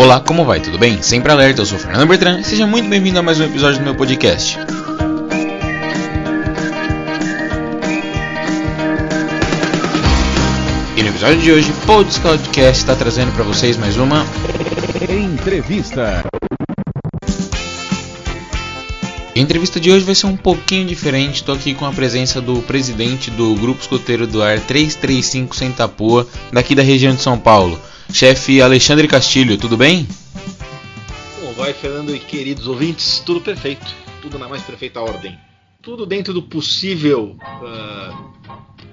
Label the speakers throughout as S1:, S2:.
S1: Olá, como vai? Tudo bem? Sempre alerta, eu sou Fernando Bertrand e seja muito bem-vindo a mais um episódio do meu podcast. E no episódio de hoje, Podcast está trazendo para vocês mais uma
S2: entrevista.
S1: A entrevista de hoje vai ser um pouquinho diferente. Estou aqui com a presença do presidente do Grupo Escoteiro do Ar 335 Sentapua, daqui da região de São Paulo. Chefe Alexandre Castilho, tudo bem?
S3: Como vai, Fernando e queridos ouvintes? Tudo perfeito, tudo na mais perfeita ordem. Tudo dentro do possível uh,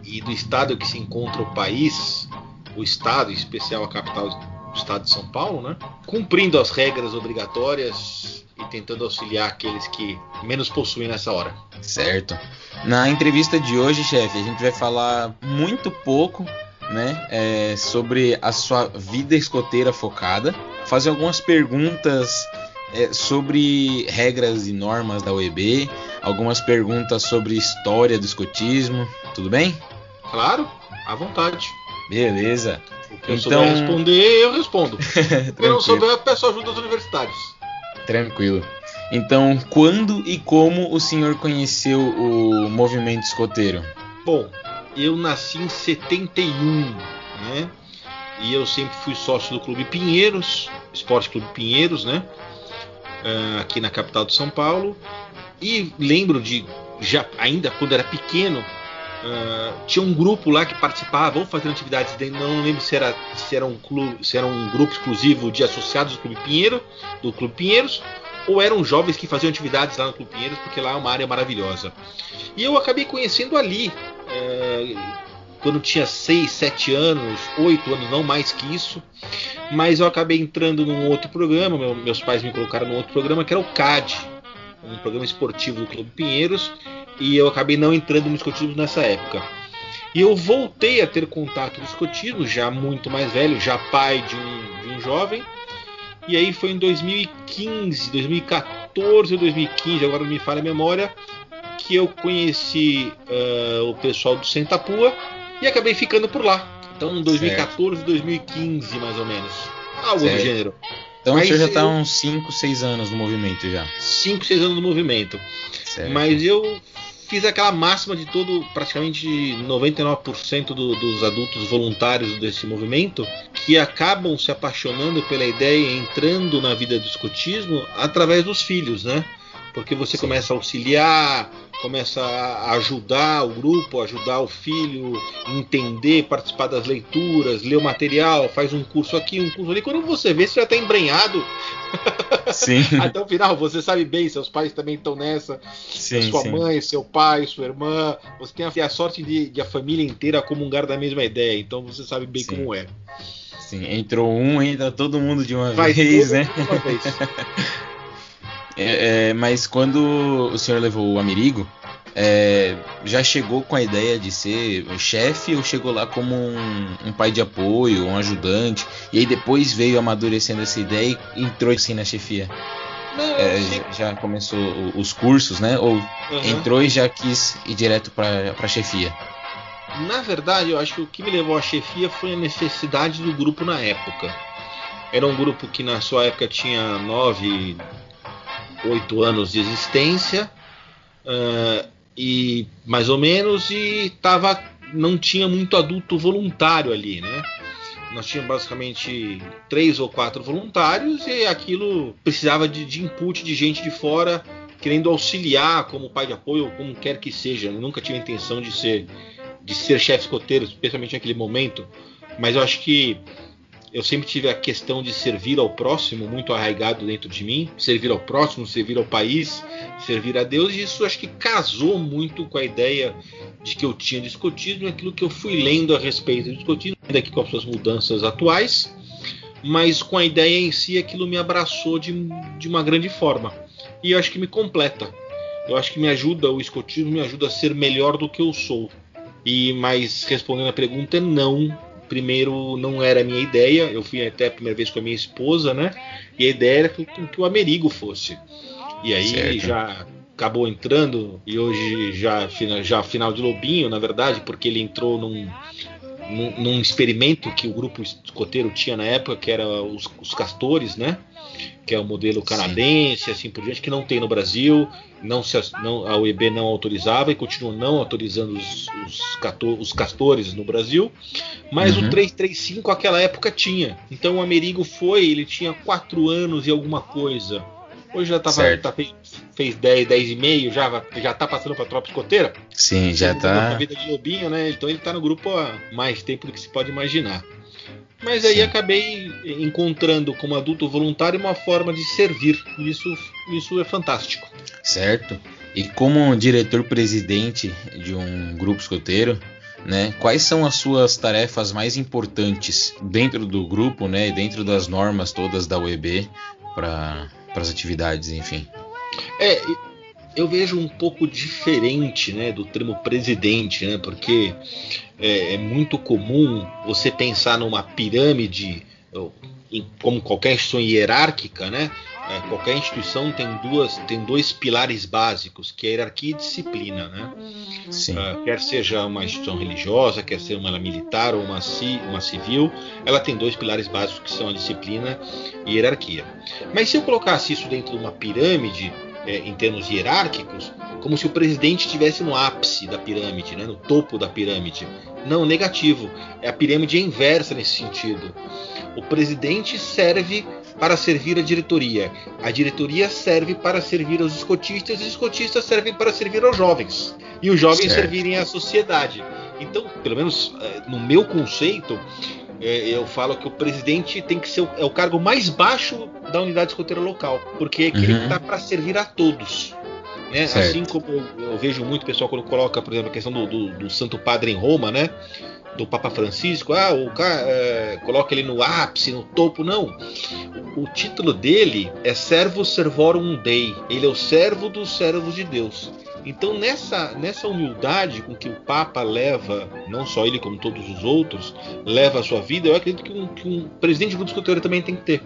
S3: e do estado que se encontra o país, o estado, em especial a capital do estado de São Paulo, né? Cumprindo as regras obrigatórias e tentando auxiliar aqueles que menos possuem nessa hora.
S1: Certo. Na entrevista de hoje, chefe, a gente vai falar muito pouco né, é, sobre a sua vida escoteira focada, fazer algumas perguntas é, sobre regras e normas da OEB, algumas perguntas sobre história do escotismo, tudo bem?
S3: Claro, à vontade.
S1: Beleza.
S3: O que eu então... souber responder, eu respondo. Se eu não souber, eu peço ajuda aos universitários.
S1: Tranquilo. Então, quando e como o senhor conheceu o movimento escoteiro?
S3: Bom, eu nasci em 71, né? E eu sempre fui sócio do Clube Pinheiros, Esporte Clube Pinheiros, né? Uh, aqui na capital de São Paulo. E lembro de, já ainda quando era pequeno, uh, tinha um grupo lá que participava, vamos fazer atividades não lembro se era, se era, um clube, se era um grupo exclusivo de associados do Clube Pinheiro, do Clube Pinheiros, ou eram jovens que faziam atividades lá no Clube Pinheiros, porque lá é uma área maravilhosa. E eu acabei conhecendo ali, é, quando tinha 6, 7 anos, 8 anos, não mais que isso. Mas eu acabei entrando num outro programa, meu, meus pais me colocaram num outro programa, que era o CAD, um programa esportivo do Clube Pinheiros, e eu acabei não entrando no escotismo nessa época. E eu voltei a ter contato com o escotismo, já muito mais velho, já pai de um, de um jovem, e aí foi em 2015, 2014 ou 2015, agora não me falha a memória, que eu conheci uh, o pessoal do Sentapua e acabei ficando por lá. Então, em 2014, certo. 2015, mais ou menos. Algo certo. do gênero.
S1: Então Mas você já está uns 5, 6 anos no movimento já.
S3: 5, 6 anos no movimento. Certo. Mas eu fiz aquela máxima de todo, praticamente 99% do, dos adultos voluntários desse movimento, que acabam se apaixonando pela ideia, entrando na vida do escotismo através dos filhos, né? Porque você Sim. começa a auxiliar, começa a ajudar o grupo, ajudar o filho, entender, participar das leituras, ler o material, faz um curso aqui, um curso ali. Quando você vê, você já está embrenhado.
S1: Sim.
S3: Até o final, você sabe bem, seus pais também estão nessa. Sim, sua sim. mãe, seu pai, sua irmã. Você tem a, a sorte de, de, a família inteira comungar da mesma ideia, então você sabe bem sim. como é.
S1: Sim, entrou um, entra todo mundo de uma Vai vez, né? De uma vez. É, é, mas quando o senhor levou o Amerigo, é, já chegou com a ideia de ser chefe ou chegou lá como um, um, pai de apoio, um ajudante, e aí depois veio amadurecendo essa ideia e entrou assim na chefia? Não, é, já começou os cursos, né? Ou uhum. entrou e já quis ir direto para a chefia?
S3: Na verdade, eu acho que o que me levou à chefia foi a necessidade do grupo na época. Era um grupo que na sua época tinha nove, oito anos de existência uh, e mais ou menos e tava não tinha muito adulto voluntário ali, né? Nós tínhamos basicamente três ou quatro voluntários e aquilo precisava de, de input de gente de fora querendo auxiliar como pai de apoio ou como quer que seja. Eu nunca tive a intenção de ser de ser chefe escoteiro, especialmente naquele momento, mas eu acho que eu sempre tive a questão de servir ao próximo muito arraigado dentro de mim, servir ao próximo, servir ao país, servir a Deus, e isso acho que casou muito com a ideia de que eu tinha de escotismo e aquilo que eu fui lendo a respeito do escotismo, ainda que com as suas mudanças atuais, mas com a ideia em si aquilo me abraçou de, de uma grande forma. E eu acho que me completa. Eu acho que me ajuda, o escotismo me ajuda a ser melhor do que eu sou. E mas respondendo a pergunta, não, primeiro não era a minha ideia, eu fui até a primeira vez com a minha esposa, né? E a ideia era que, que o Amerigo fosse. E aí certo. já acabou entrando e hoje já, já final de Lobinho, na verdade, porque ele entrou num, num, num experimento que o grupo escoteiro tinha na época, que era os, os castores, né? Que é o modelo canadense, Sim. assim por diante, que não tem no Brasil, não se, não, a UEB não autorizava e continua não autorizando os, os, os castores no Brasil, mas uhum. o 335 aquela época tinha. Então o Amerigo foi, ele tinha quatro anos e alguma coisa. Hoje já tava, tá, fez 10, 10 e meio, já, já tá passando pra tropa escoteira.
S1: Sim, já tá.
S3: vida de lobinho, né? Então ele tá no grupo há mais tempo do que se pode imaginar. Mas aí Sim. acabei encontrando como adulto voluntário uma forma de servir. Isso, isso é fantástico.
S1: Certo. E como diretor-presidente de um grupo escoteiro, né? Quais são as suas tarefas mais importantes dentro do grupo, né? Dentro das normas todas da UEB para as atividades, enfim.
S3: É, eu vejo um pouco diferente né, do termo presidente, né, porque é, é muito comum você pensar numa pirâmide, como qualquer instituição hierárquica, né, é, qualquer instituição tem duas, tem dois pilares básicos, que é a hierarquia e disciplina, né? Uh, quer seja uma instituição religiosa, quer seja uma militar ou uma, uma civil, ela tem dois pilares básicos que são a disciplina e a hierarquia. Mas se eu colocasse isso dentro de uma pirâmide, é, em termos hierárquicos, como se o presidente estivesse no ápice da pirâmide, né, no topo da pirâmide. Não, negativo. É a pirâmide é inversa nesse sentido. O presidente serve para servir a diretoria. A diretoria serve para servir aos escotistas e os escotistas servem para servir aos jovens. E os jovens certo. servirem à sociedade. Então, pelo menos é, no meu conceito, é, eu falo que o presidente tem que ser o, é o cargo mais baixo da unidade escoteira local, porque é aquele uhum. que está para servir a todos. Né? Assim como eu, eu, vejo muito pessoal quando coloca, por exemplo, a questão do, do, do Santo Padre em Roma, né? Do Papa Francisco, ah, o cara é, coloca ele no ápice, no topo, não. O, título dele é Servo Servorum Dei. Ele é o servo dos servos de Deus. Então, nessa, nessa humildade com que o Papa leva, não só ele como todos os outros, leva a sua vida, eu acredito que um, que um presidente de grupo escoteiro também tem que ter.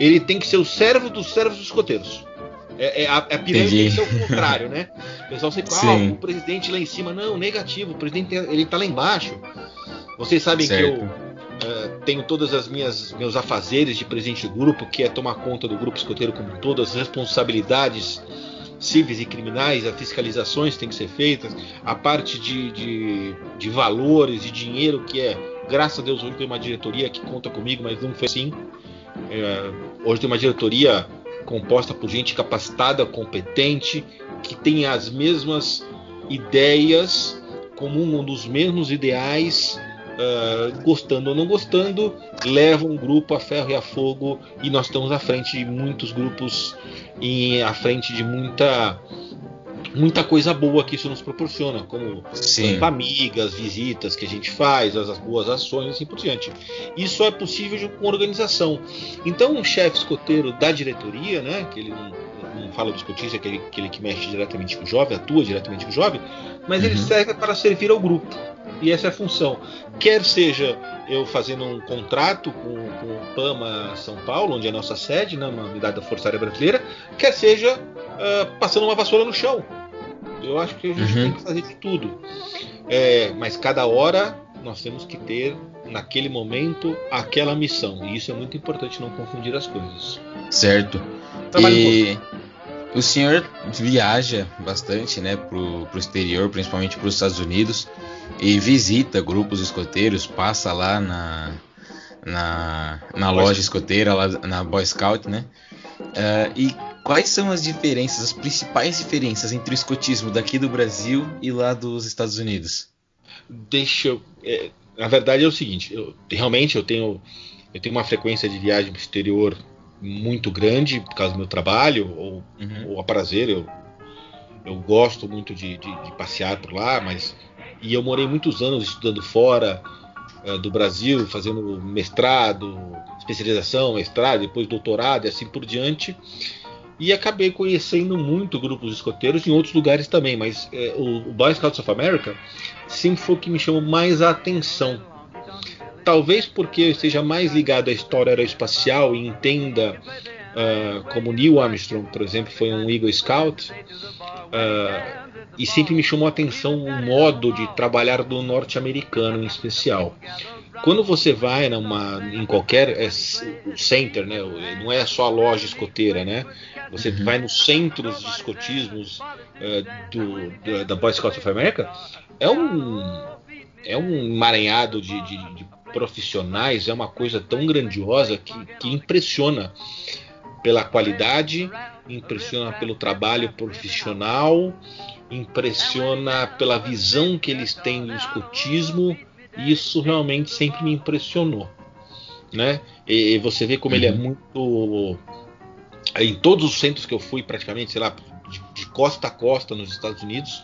S3: Ele tem que ser o servo dos servos dos escoteiros. É, é, a, a pirâmide ser o contrário, né? O pessoal sempre fala, ah, o presidente lá em cima. Não, negativo, o presidente ele tá lá embaixo. Vocês sabem certo. que eu uh, tenho todas as minhas meus afazeres de presidente de grupo, que é tomar conta do grupo escoteiro como todas as responsabilidades civis e criminais, as fiscalizações têm que ser feitas, a parte de, de, de valores e dinheiro que é, graças a Deus, hoje tem uma diretoria que conta comigo, mas não foi assim. É, hoje tem uma diretoria composta por gente capacitada, competente, que tem as mesmas ideias, comungam dos mesmos ideais, uh, gostando ou não gostando, levam um grupo a ferro e a fogo e nós estamos à frente de muitos grupos e à frente de muita muita coisa boa que isso nos proporciona, como Sim. amigas, visitas que a gente faz, as, as boas ações e assim por diante. Isso é possível com organização. Então, um chefe escoteiro da diretoria, né, que ele não, não fala do escotista, aquele, aquele que mexe diretamente com o jovem, atua diretamente com o jovem, mas uhum. ele serve para servir ao grupo. E essa é a função. Quer seja eu fazendo um contrato com, com o PAMA São Paulo, onde é a nossa sede, né, uma unidade da Força Aérea Brasileira, quer seja uh, passando uma vassoura no chão. Eu acho que a gente uhum. tem que fazer de tudo. É, mas cada hora nós temos que ter, naquele momento, aquela missão. E isso é muito importante não confundir as coisas.
S1: Certo. Trabalho e o senhor viaja bastante, né, pro, pro exterior, principalmente para os Estados Unidos, e visita grupos escoteiros, passa lá na, na, na loja escoteira, lá na Boy Scout, né? Uh, e quais são as diferenças, as principais diferenças entre o escotismo daqui do Brasil e lá dos Estados Unidos?
S3: Deixa eu. É, na verdade é o seguinte, eu, realmente eu tenho, eu tenho uma frequência de viagem para o exterior muito grande por causa do meu trabalho ou, uhum. ou a prazer. Eu, eu gosto muito de, de, de, passear por lá, mas e eu morei muitos anos estudando fora uh, do Brasil, fazendo mestrado, especialização, mestrado, depois doutorado e assim por diante. E acabei conhecendo muito grupos escoteiros em outros lugares também, mas é, o, o Boy Scouts of America sempre foi o que me chamou mais a atenção talvez porque eu esteja mais ligado à história aeroespacial e entenda uh, como Neil Armstrong, por exemplo, foi um Eagle Scout, uh, e sempre me chamou a atenção o modo de trabalhar do norte-americano em especial. Quando você vai numa, em qualquer é, center, né, não é só a loja escoteira, né? Você vai nos centros de escotismos uh, do, do, da Boy Scouts of America, é um é um emaranhado de, de, de profissionais, é uma coisa tão grandiosa que, que impressiona pela qualidade, impressiona pelo trabalho profissional, impressiona pela visão que eles têm do escotismo. E isso realmente sempre me impressionou, né? E, você vê como uhum. ele é uhum. muito em todos os centros que eu fui, praticamente, sei lá, de, de costa a costa nos Estados Unidos,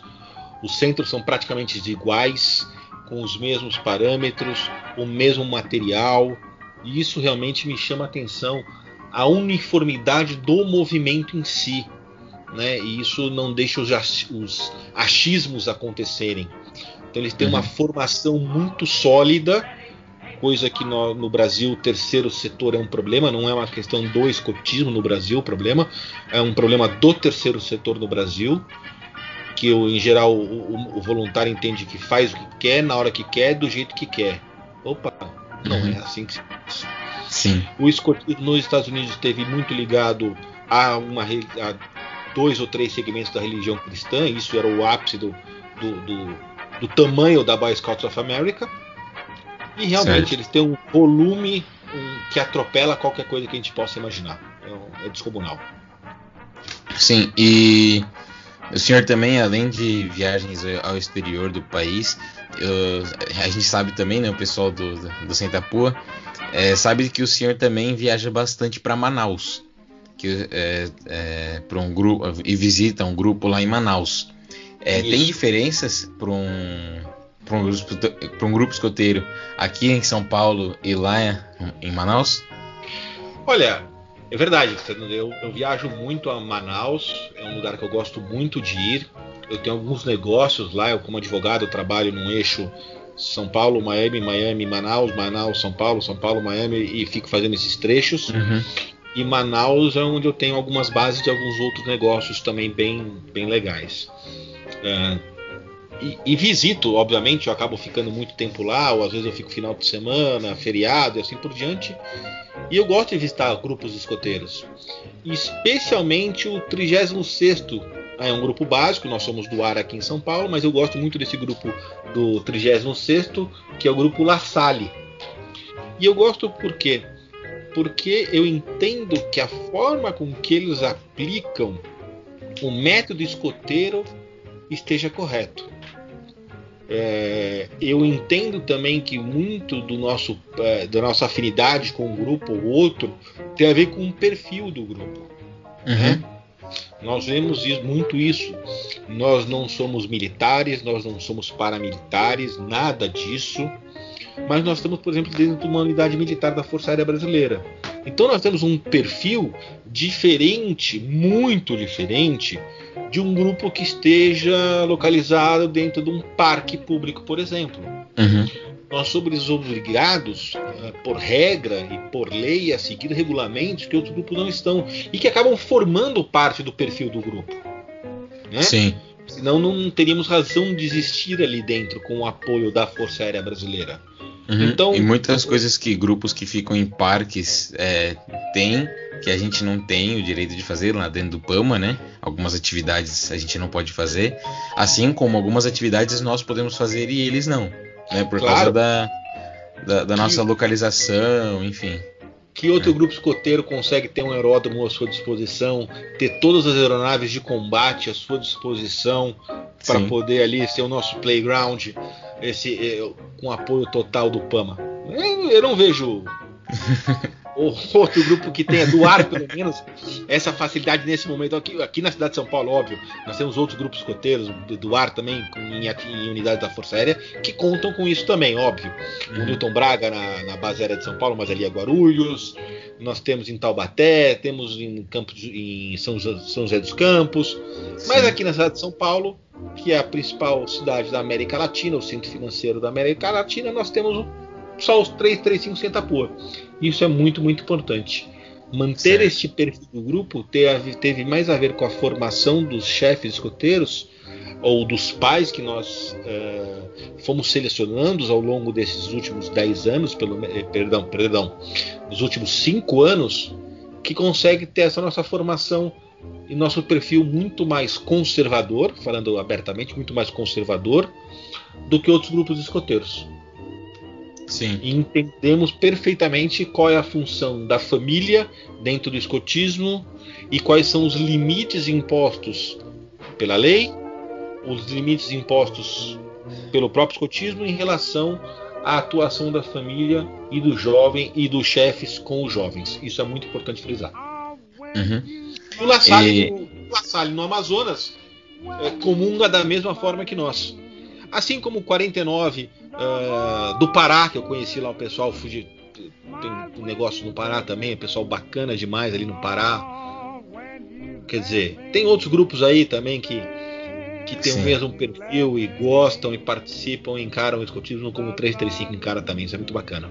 S3: os centros são praticamente iguais, com os mesmos parâmetros, o mesmo material, e isso realmente me chama a atenção a uniformidade do movimento em si, né? E isso não deixa os, os achismos acontecerem. Então eles têm uhum. uma formação muito sólida, coisa que no, no, Brasil o terceiro setor é um problema, não é uma questão do escotismo no Brasil o problema, é um problema do terceiro setor no Brasil, que o, em geral o, o, voluntário entende que faz o que quer, na hora que quer, do jeito que quer. Opa, não uhum. é assim que se faz.
S1: Sim.
S3: O escotismo nos Estados Unidos esteve muito ligado a, uma, a dois ou três segmentos da religião cristã, isso era o ápice do, do, do, do tamanho da Boy Scouts of America. E realmente certo. eles têm um volume um, que atropela qualquer coisa que a gente possa imaginar. É, é descomunal.
S1: Sim, e o senhor também, além de viagens ao exterior do país, eu, a gente sabe também, né, o pessoal do, do Sentapua, é, sabe que o senhor também viaja bastante para Manaus, que é, é para um grupo e visita um grupo lá em Manaus. É, tem diferenças para um para um, um, grupo escoteiro aqui em São Paulo e lá em Manaus?
S3: Olha, é verdade, eu, eu viajo muito a Manaus, é um lugar que eu gosto muito de ir. Eu tenho alguns negócios lá, eu como advogado trabalho num eixo São Paulo, Miami, Miami, Manaus, Manaus, São Paulo, São Paulo, Miami e fico fazendo esses trechos. Uhum. E Manaus é onde eu tenho algumas bases de alguns outros negócios também bem, bem legais. É, e, e, visito, obviamente, eu acabo ficando muito tempo lá, ou às vezes eu fico final de semana, feriado e assim por diante. E eu gosto de visitar grupos escoteiros, especialmente o 36 é um grupo básico, nós somos do ar aqui em São Paulo, mas eu gosto muito desse grupo do 36 que é o grupo La Salle. E eu gosto por quê? Porque eu entendo que a forma com que eles aplicam o método escoteiro esteja correto. É, eu entendo também que muito do nosso, é, da nossa afinidade com um grupo ou outro tem a ver com o perfil do grupo. Uhum. Né? Nós vemos isso, muito isso. Nós não somos militares, nós não somos paramilitares, nada disso. Mas nós estamos, por exemplo, dentro de uma unidade militar da Força Aérea Brasileira. Então nós temos um perfil diferente, muito diferente, de um grupo que esteja localizado dentro de um parque público, por exemplo. Uhum. Nós somos obrigados, uh, por regra e por lei, a seguir regulamentos que outros grupos não estão e que acabam formando parte do perfil do grupo. Né?
S1: Sim.
S3: Senão não teríamos razão de existir ali dentro com o apoio da Força Aérea Brasileira.
S1: Uhum. Então, e muitas coisas que grupos que ficam em parques é, têm que a gente não tem o direito de fazer lá dentro do PAMA, né? Algumas atividades a gente não pode fazer, assim como algumas atividades nós podemos fazer e eles não, né? Por claro. causa da, da, da nossa localização, enfim.
S3: Que outro é. grupo escoteiro consegue ter um aeródromo à sua disposição, ter todas as aeronaves de combate à sua disposição para poder ali ser o nosso playground, esse eh, com apoio total do PAMA? Eu, eu não vejo ou outro grupo que tenha do ar, pelo menos, essa facilidade nesse momento. Aqui, aqui na cidade de São Paulo, óbvio, nós temos outros grupos escoteiros do, do ar também, em, em unidades da Força Aérea, que contam com isso também, óbvio. Uhum. O Newton Braga na, na, base aérea de São Paulo, mas ali é Guarulhos. Nós temos em Taubaté, temos em, Campos, em São, São José dos Campos. Sim. Mas aqui na cidade de São Paulo, que é a principal cidade da América Latina, o centro financeiro da América Latina, nós temos só os 335 Centapua. Isso é muito, muito importante. Manter
S1: Certo.
S3: este perfil do grupo teve, teve mais a ver com a formação dos chefes escoteiros ou dos pais que nós eh, fomos selecionando ao longo desses últimos 10 anos, pelo, eh, perdão, perdão, nos últimos 5 anos, que consegue ter essa nossa formação e nosso perfil muito mais conservador, falando abertamente, muito mais conservador do que outros grupos escoteiros
S1: Sim.
S3: e entendemos perfeitamente qual é a função da família dentro do escotismo e quais são os limites impostos pela lei, os limites impostos pelo próprio escotismo em relação à atuação da família e do jovem e dos chefes com os jovens. Isso é muito importante frisar.
S1: Uhum.
S3: O La Salle,
S1: E-
S3: no, o La Salle no Amazonas é, comunga da mesma forma que nós. Assim como o 49 ah, do Pará, que eu conheci lá o pessoal, fugi, tem um negócio no Pará também, pessoal bacana demais ali no Pará. Quer dizer, tem outros grupos aí também que, que tem o
S1: Sim.
S3: mesmo perfil e gostam e participam, encaram o escotismo como o 335 encara também, isso é muito bacana.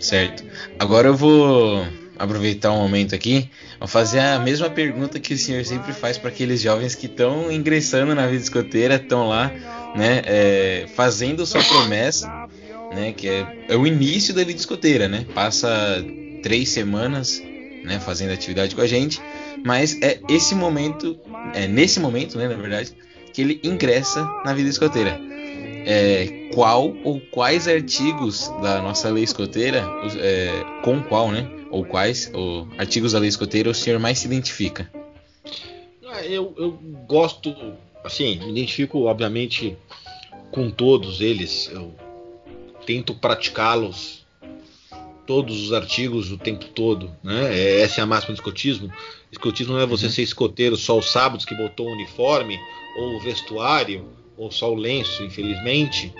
S1: Certo. Agora eu vou aproveitar um momento aqui, vou fazer a mesma pergunta que o senhor sempre faz para aqueles jovens que estão ingressando na vida escoteira, estão lá, né, é, fazendo sua promessa, né, que é, é o início da vida escoteira, né? Passa três semanas, né, fazendo atividade com a gente, mas é esse momento, é nesse momento, né, na verdade, que ele ingressa na vida escoteira é, qual ou quais artigos da nossa lei escoteira, é, com qual, né? Ou quais ou artigos da lei escoteira o senhor mais se identifica?
S3: Ah, Eu, eu gosto, assim, me identifico obviamente com todos eles. Eu tento praticá-los, todos os artigos o tempo todo. Né? É- Essa é a máxima do escotismo. Escotismo não é você
S1: Uhum.
S3: ser escoteiro só os sábados que botou o uniforme, ou o vestuário, ou só o lenço, infelizmente.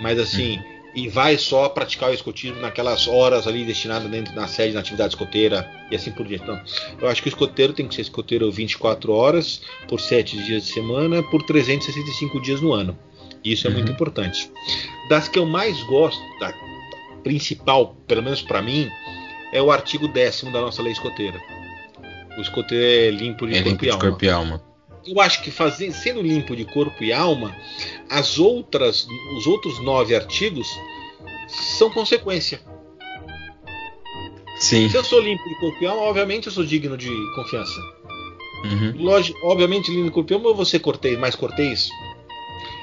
S3: Mas assim, e vai só praticar o escotismo naquelas horas ali destinadas dentro da sede, na atividade escoteira e assim por diante. Então, eu acho que o escoteiro tem que ser escoteiro 24 horas, por 7 dias de semana, por 365 dias no ano. Isso é
S1: Uhum.
S3: muito importante. Das que eu mais gosto, da principal, pelo menos para mim, é o artigo décimo da nossa lei escoteira. O escoteiro é limpo de
S1: É
S3: corpo
S1: limpo de corpo e alma.
S3: Eu acho que fazendo, sendo limpo de corpo e alma, as outras, os outros nove artigos são consequência.
S1: Sim.
S3: Se eu sou limpo de corpo e alma, obviamente eu sou digno de confiança.
S1: Uhum.
S3: Lógico, obviamente, limpo de corpo e alma, eu vou ser cortês, mais cortês.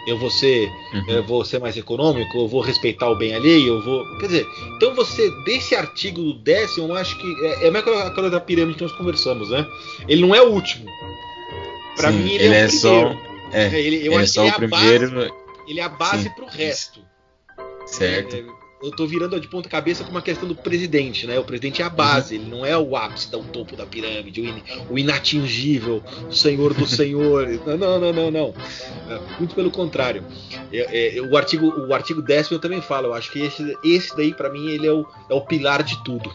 S3: Eu vou ser,
S1: Uhum.
S3: eu vou ser mais econômico, eu vou respeitar o bem alheio, eu vou. Quer dizer, então você, desse artigo do décimo, eu acho que. É, é mais aquela da pirâmide que nós conversamos, né? Ele não é o último. Pra
S1: Sim,
S3: mim, ele,
S1: ele
S3: é,
S1: é
S3: o
S1: só.
S3: primeiro.
S1: É,
S3: É, ele, eu
S1: ele é
S3: acho
S1: só
S3: que
S1: o
S3: ele é a
S1: primeiro.
S3: base, ele é a base
S1: Sim,
S3: pro resto.
S1: Certo.
S3: É, eu tô virando de ponta cabeça com uma questão do presidente, né? O presidente é a base, ele não é o ápice, o topo da pirâmide, o, in- o inatingível, o senhor dos senhores. Não, não, não, não, não. É, muito pelo contrário. É, é, o, artigo, o artigo décimo eu também falo, eu acho que esse, esse daí, para mim, ele é o, é o pilar de tudo.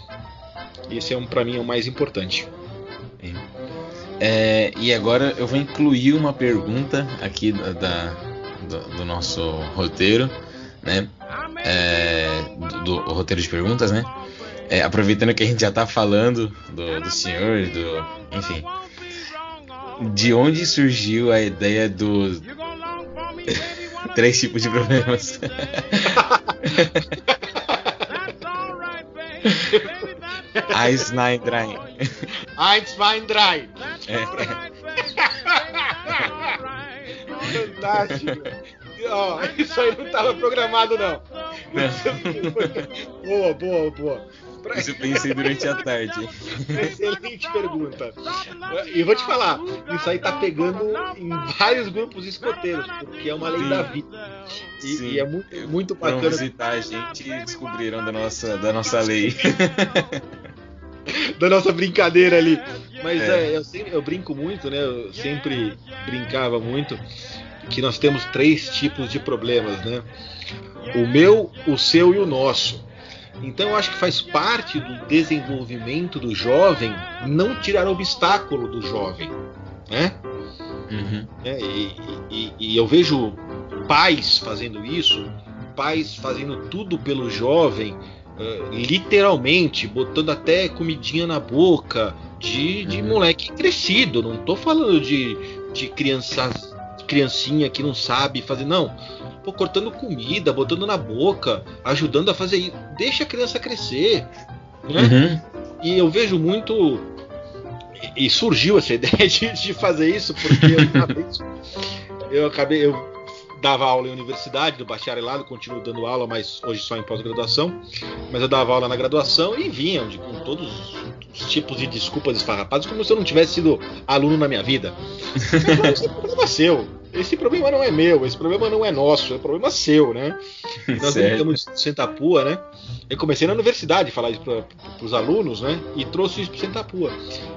S3: Esse é um, para mim, é o mais importante.
S1: É, e agora eu vou incluir uma pergunta aqui da, da- do, do nosso roteiro, né? É, do, do roteiro de perguntas, né? É, aproveitando que a gente já tá falando do, do senhor, do, enfim, de onde surgiu a ideia dos três tipos de problemas? Eins, nein, drei.
S3: Eins, zwei, drei.
S1: É,
S3: Fantástico. Ó, isso aí não estava programado, não. boa, boa, boa. Pra-
S1: isso eu pensei durante a tarde.
S3: Excelente pergunta. E vou te falar, isso aí tá pegando em vários grupos escoteiros, porque é uma lei
S1: Sim.
S3: da vida. E,
S1: Sim.
S3: e é muito, muito bacana
S1: visitar a gente e descobriram da nossa, da nossa lei.
S3: da nossa brincadeira ali. Mas
S1: É.
S3: é, eu, sempre- eu brinco muito, né? Eu sempre brincava muito que nós temos três tipos de problemas, né? O meu, o seu e o nosso. Então eu acho que faz parte do desenvolvimento do jovem não tirar obstáculo do jovem, né?
S1: Uhum.
S3: É, e, e- e eu vejo pais fazendo isso, pais fazendo tudo pelo jovem, uh, literalmente, botando até comidinha na boca, de, de uhum. moleque crescido. Não tô falando de, de crianças, criancinha que não sabe fazer, não. Pô, cortando comida, botando na boca, ajudando a fazer isso. Deixa a criança crescer. Né? Uhum. E eu vejo muito. E surgiu essa ideia de, de fazer isso, porque eu, eu acabei. Eu dava aula em universidade, no bacharelado, continuo dando aula, mas hoje só em pós-graduação. Mas eu dava aula na graduação e vinham de, com todos os tipos de desculpas esfarrapadas, como se eu não tivesse sido aluno na minha vida. Esse é problema seu. Esse problema não é meu, esse problema não é nosso, é problema seu, né? Nós estamos em Sentapua, né? Eu comecei na universidade a falar isso para os alunos, né? E trouxe isso para Sentapua.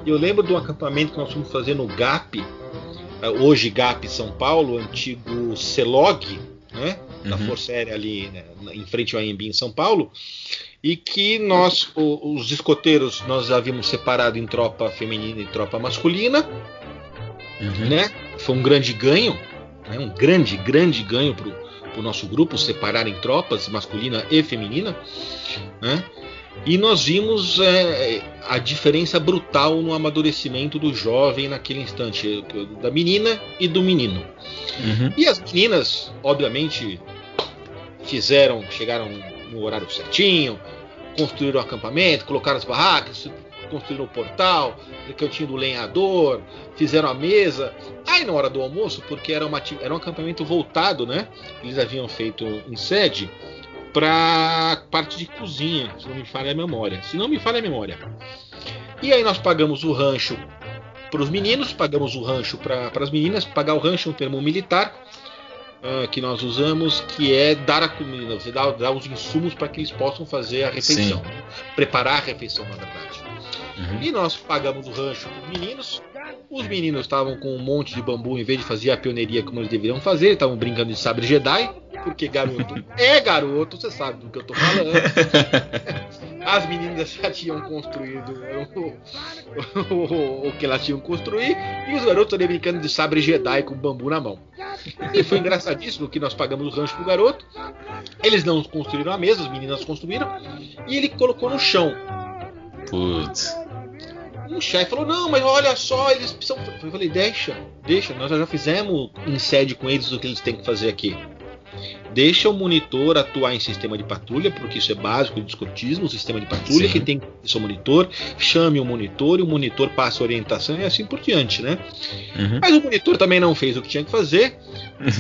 S3: E eu lembro de um acampamento que nós fomos fazer no GAP, hoje GAP São Paulo, antigo CELOG, né? Da uhum. Força Aérea ali né? em frente ao AMB em São Paulo e que nós, os escoteiros, nós havíamos separado em tropa feminina e tropa masculina, uhum. né? Foi um grande ganho, né? um grande, grande ganho para o nosso grupo separar em tropas masculina e feminina, né? E nós vimos é, a diferença brutal no amadurecimento do jovem naquele instante, da menina e do menino. Uhum. E as meninas, obviamente, fizeram, chegaram no horário certinho, construíram o acampamento, colocaram as barracas, construíram o portal, o cantinho do lenhador, fizeram a mesa. Aí na hora do almoço, porque era, uma, era um acampamento voltado, né? Eles haviam feito em sede para parte de cozinha, se não me falha a memória. Se não me falha a memória. E aí nós pagamos o rancho para os meninos, pagamos o rancho para as meninas. Pagar o rancho é um termo militar uh, que nós usamos, que é dar a comida, você dá, dá os insumos para que eles possam fazer a refeição, Sim. preparar a refeição, na verdade. Uhum. E nós pagamos o rancho para os meninos. Os meninos estavam com um monte de bambu em vez de fazer a pioneiria como eles deveriam fazer, estavam brincando de sabre Jedi, porque garoto é garoto, você sabe do que eu estou falando. As meninas já tinham construído o, o, o, que elas tinham construído e os garotos ali brincando de sabre Jedi com bambu na mão. E foi engraçadíssimo que nós pagamos o rancho pro garoto. Eles não construíram a mesa, as meninas construíram e ele colocou no chão.
S1: Putz.
S3: Um chefe falou: Não, mas olha só, eles precisam. Eu falei: Deixa, deixa, nós já fizemos em sede com eles o que eles têm que fazer aqui. Deixa o monitor atuar em sistema de patrulha, porque isso é básico de escotismo, o sistema de patrulha Sim. que tem o monitor, chame o monitor e o monitor passa a orientação e assim por diante, né? Uhum. Mas o monitor também não fez o que tinha que fazer.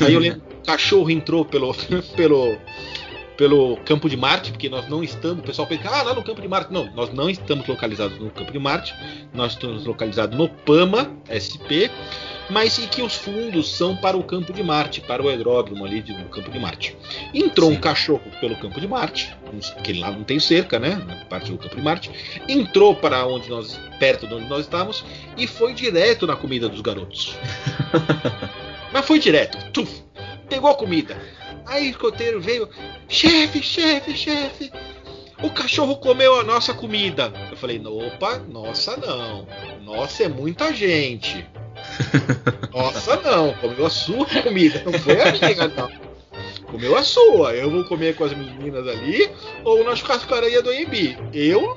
S3: Aí eu lembro, o cachorro entrou pelo, pelo, pelo campo de Marte, porque nós não estamos, o pessoal pensa, ah, lá no campo de Marte. Não, nós não estamos localizados no campo de Marte, nós estamos localizados no PAMA SP, mas e que os fundos são para o campo de Marte, para o aeródromo ali do campo de Marte. Entrou Sim. um cachorro pelo campo de Marte, que lá não tem cerca, né, na parte do campo de Marte, entrou para onde nós, perto de onde nós estávamos, e foi direto na comida dos garotos. mas foi direto, tuf, pegou a comida Aí o escoteiro veio, chefe, chefe, chefe, o cachorro comeu a nossa comida. Eu falei, opa, nossa não, nossa é muita gente. Nossa não, comeu a sua comida, não foi a minha não. Comeu a sua, eu vou comer com as meninas ali ou na churrascaria do EMB. Eu,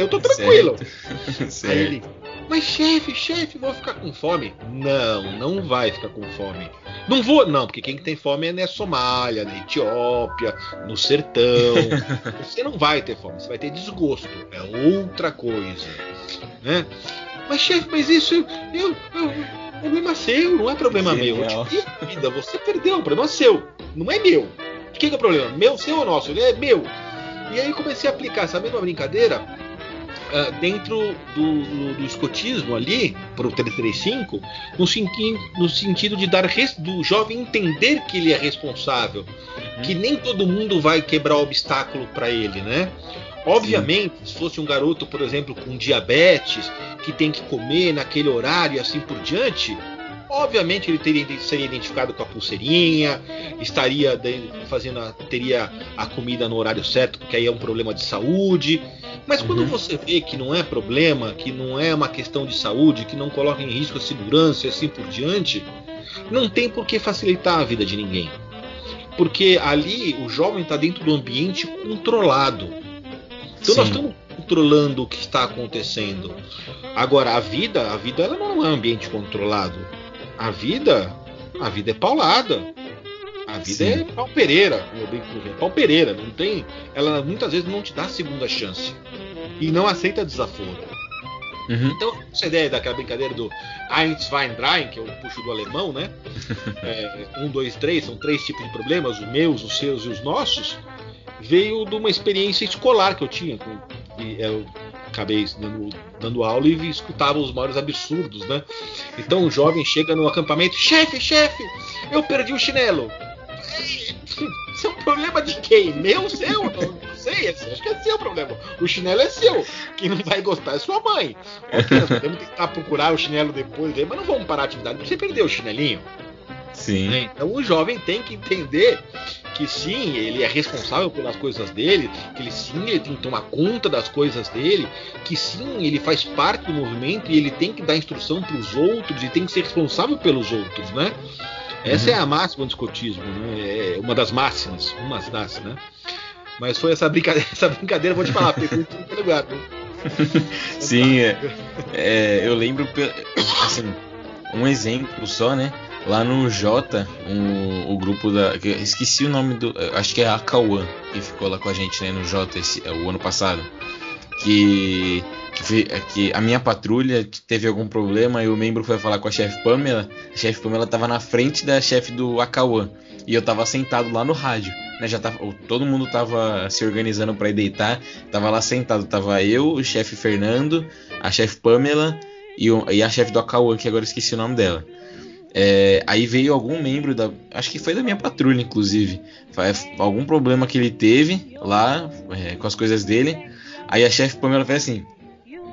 S3: eu tô tranquilo. Certo. certo. Aí ele, mas chefe, chefe, vou ficar com fome? Não, não vai ficar com fome. Não vou, não, porque quem tem fome é na Somália, na Etiópia, no sertão. Você não vai ter fome, você vai ter desgosto. É outra coisa, né? Mas chefe, mas isso eu, eu, eu problema seu, não é problema meu. Eu te a vida, você perdeu, o problema é seu, não é meu. De quem que é o problema? Meu, seu ou nosso? Ele é meu. E aí comecei a aplicar essa mesma brincadeira uh, dentro do, do, do, escotismo ali, para o 335, no, sentido, no sentido de dar res, do jovem entender que ele é responsável, uhum. que nem todo mundo vai quebrar obstáculo para ele, né? Obviamente, Sim. se fosse um garoto, por exemplo, com diabetes, que tem que comer naquele horário e assim por diante, obviamente ele teria, seria identificado com a pulseirinha, estaria fazendo a, teria a comida no horário certo, porque aí é um problema de saúde. Mas quando uhum. você vê que não é problema, que não é uma questão de saúde, que não coloca em risco a segurança e assim por diante, não tem por que facilitar a vida de ninguém. Porque ali o jovem está dentro do ambiente controlado. Então Sim. nós estamos controlando o que está acontecendo. Agora a vida, a vida ela não é um ambiente controlado. A vida, a vida é paulada. A vida Sim. é pau pereira, meu bem pau pereira, não tem, ela muitas vezes não te dá segunda chance e não aceita desaforo. Uhum. Então, essa ideia daquela brincadeira do Eins, Wein, Drein, que eu puxo do alemão, né? É, um, dois, três, são três tipos de problemas, os meus, os seus e os nossos, veio de uma experiência escolar que eu tinha. Com, e eu acabei dando, dando aula e escutava os maiores absurdos, né? Então o jovem chega no acampamento, chefe, chefe, eu perdi o chinelo. Isso é um problema de quem? Meu, seu? Não sei, acho que é seu problema. O chinelo é seu. Quem não vai gostar é sua mãe. Ok, nós podemos tentar procurar o chinelo depois, mas não vamos parar a atividade você perdeu o chinelinho.
S1: Sim.
S3: Né? Então o jovem tem que entender que sim, ele é responsável pelas coisas dele, que ele sim, ele tem que tomar conta das coisas dele, que sim, ele faz parte do movimento e ele tem que dar instrução para os outros e tem que ser responsável pelos outros, né? Essa uhum. é a máxima do escotismo, né? É uma das máximas, uma das, né? Mas foi essa brincadeira, essa brincadeira, vou te falar, pegou em lugar, né?
S1: Sim, é, é, eu lembro, assim, um exemplo só, né? Lá no J, um, o grupo da. Esqueci o nome do. Acho que é a Cauã, que ficou lá com a gente né, no J esse, o ano passado. Que que, que, a minha patrulha teve algum problema e o membro foi falar com a chefe Pamela. A chefe Pamela estava na frente da chefe do Akawan e eu estava sentado lá no rádio. Né, já tava, todo mundo estava se organizando para ir deitar. Tava lá sentado, tava eu, o chefe Fernando, a chefe Pamela e, o, e a chefe do Akawan, que agora esqueci o nome dela. É, aí veio algum membro da. Acho que foi da minha patrulha, inclusive. Algum problema que ele teve lá é, com as coisas dele. Aí a chefe Pamela fez assim: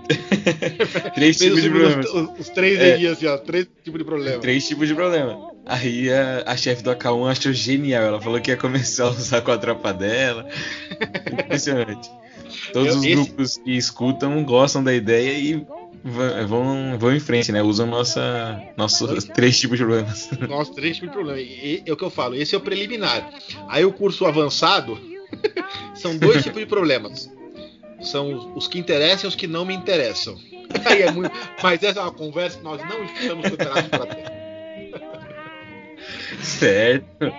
S3: três tipos de problemas. Os, os, três é, aí, assim, ó. Três tipos de problema.
S1: Três tipos de problema. Aí a, a chefe do AK1 achou genial. Ela falou que ia começar a usar com a tropa dela. Impressionante. Todos Eu, os esse... grupos que escutam gostam da ideia e vão, vão em frente, né? Usam nossa, nossos três tipos de problemas.
S3: Nossos três tipos de problemas. E, é o que eu falo, esse é o preliminar. Aí o curso avançado são dois tipos de problemas são os que interessam e os que não me interessam. É muito... Mas essa é uma conversa que nós não estamos preparados para ter.
S1: Certo.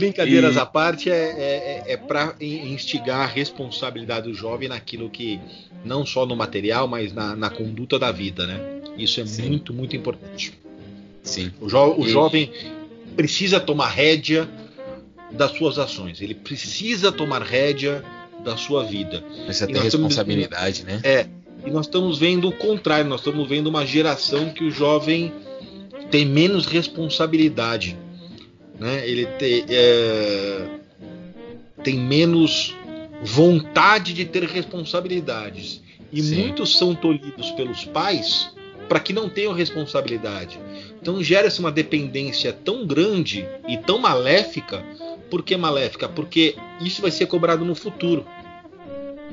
S3: Brincadeiras e... à parte, é, é, é, é para instigar a responsabilidade do jovem naquilo que, não só no material, mas na, na conduta da vida, né? Isso é Sim. muito, muito importante.
S1: Sim.
S3: O, jo o e... jovem precisa tomar rédea das suas ações. Ele precisa tomar rédea da sua vida.
S1: Precisa ter responsabilidade,
S3: né? É. E nós estamos vendo o contrário, nós estamos vendo uma geração que o jovem tem menos responsabilidade. Né? Ele te, é, tem menos vontade de ter responsabilidades. E Sim. muitos são tolhidos pelos pais para que não tenham responsabilidade. Então gera-se uma dependência tão grande e tão maléfica por que maléfica? Porque isso vai ser cobrado no futuro.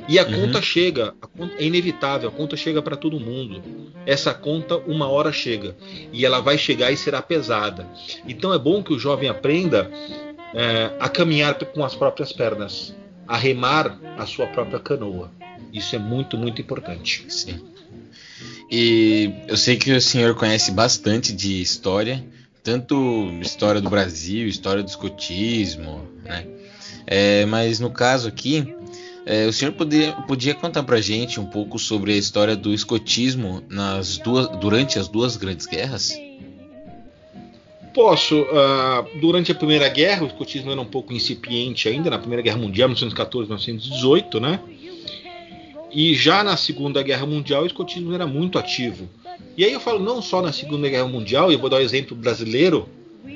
S3: E a uhum. conta chega, a conta, é inevitável, a conta chega para todo mundo. Essa conta uma hora chega e ela vai chegar e será pesada. Então é bom que o jovem aprenda é, a caminhar com as próprias pernas, a remar a sua própria canoa. Isso é muito, muito importante.
S1: Sim. E eu sei que o senhor conhece bastante de história tanto história do Brasil, história do escotismo, né? É, mas no caso aqui, é, o senhor poderia, podia contar pra gente um pouco sobre a história do escotismo nas duas, durante as duas grandes guerras?
S3: Posso. Uh, durante a Primeira Guerra, o escotismo era um pouco incipiente ainda, na Primeira Guerra Mundial, 1914, 1918, né? E já na Segunda Guerra Mundial, o escotismo era muito ativo. E aí eu falo não só na Segunda Guerra Mundial, e vou dar um exemplo brasileiro,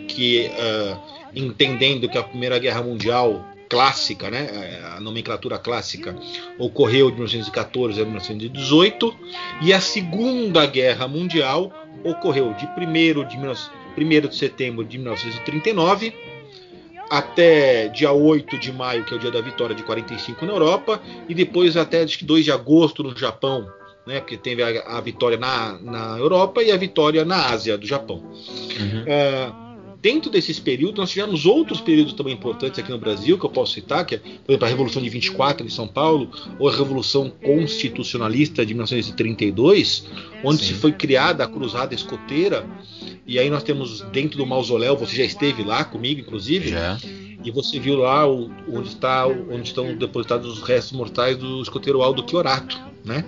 S3: que uh, entendendo que a Primeira Guerra Mundial clássica, né, a nomenclatura clássica, ocorreu de 1914 a 1918, e a Segunda Guerra Mundial ocorreu de 1 de, 1 de setembro de 1939 até dia 8 de maio, que é o dia da vitória de 45 na Europa, e depois até 2 de agosto no Japão, né? Porque teve a, a, vitória na, na Europa e a vitória na Ásia do Japão. Uhum. É, Dentro desses períodos, nós tivemos outros períodos também importantes aqui no Brasil, que eu posso citar, que é, por exemplo, a Revolução de 24 em São Paulo, ou a Revolução Constitucionalista de 1932, onde Sim. se foi criada a Cruzada Escoteira. E aí nós temos dentro do mausoléu, você já esteve lá comigo, inclusive,
S1: já.
S3: e você viu lá o, onde, está, onde estão depositados os restos mortais do escoteiro Aldo Chiorato, né?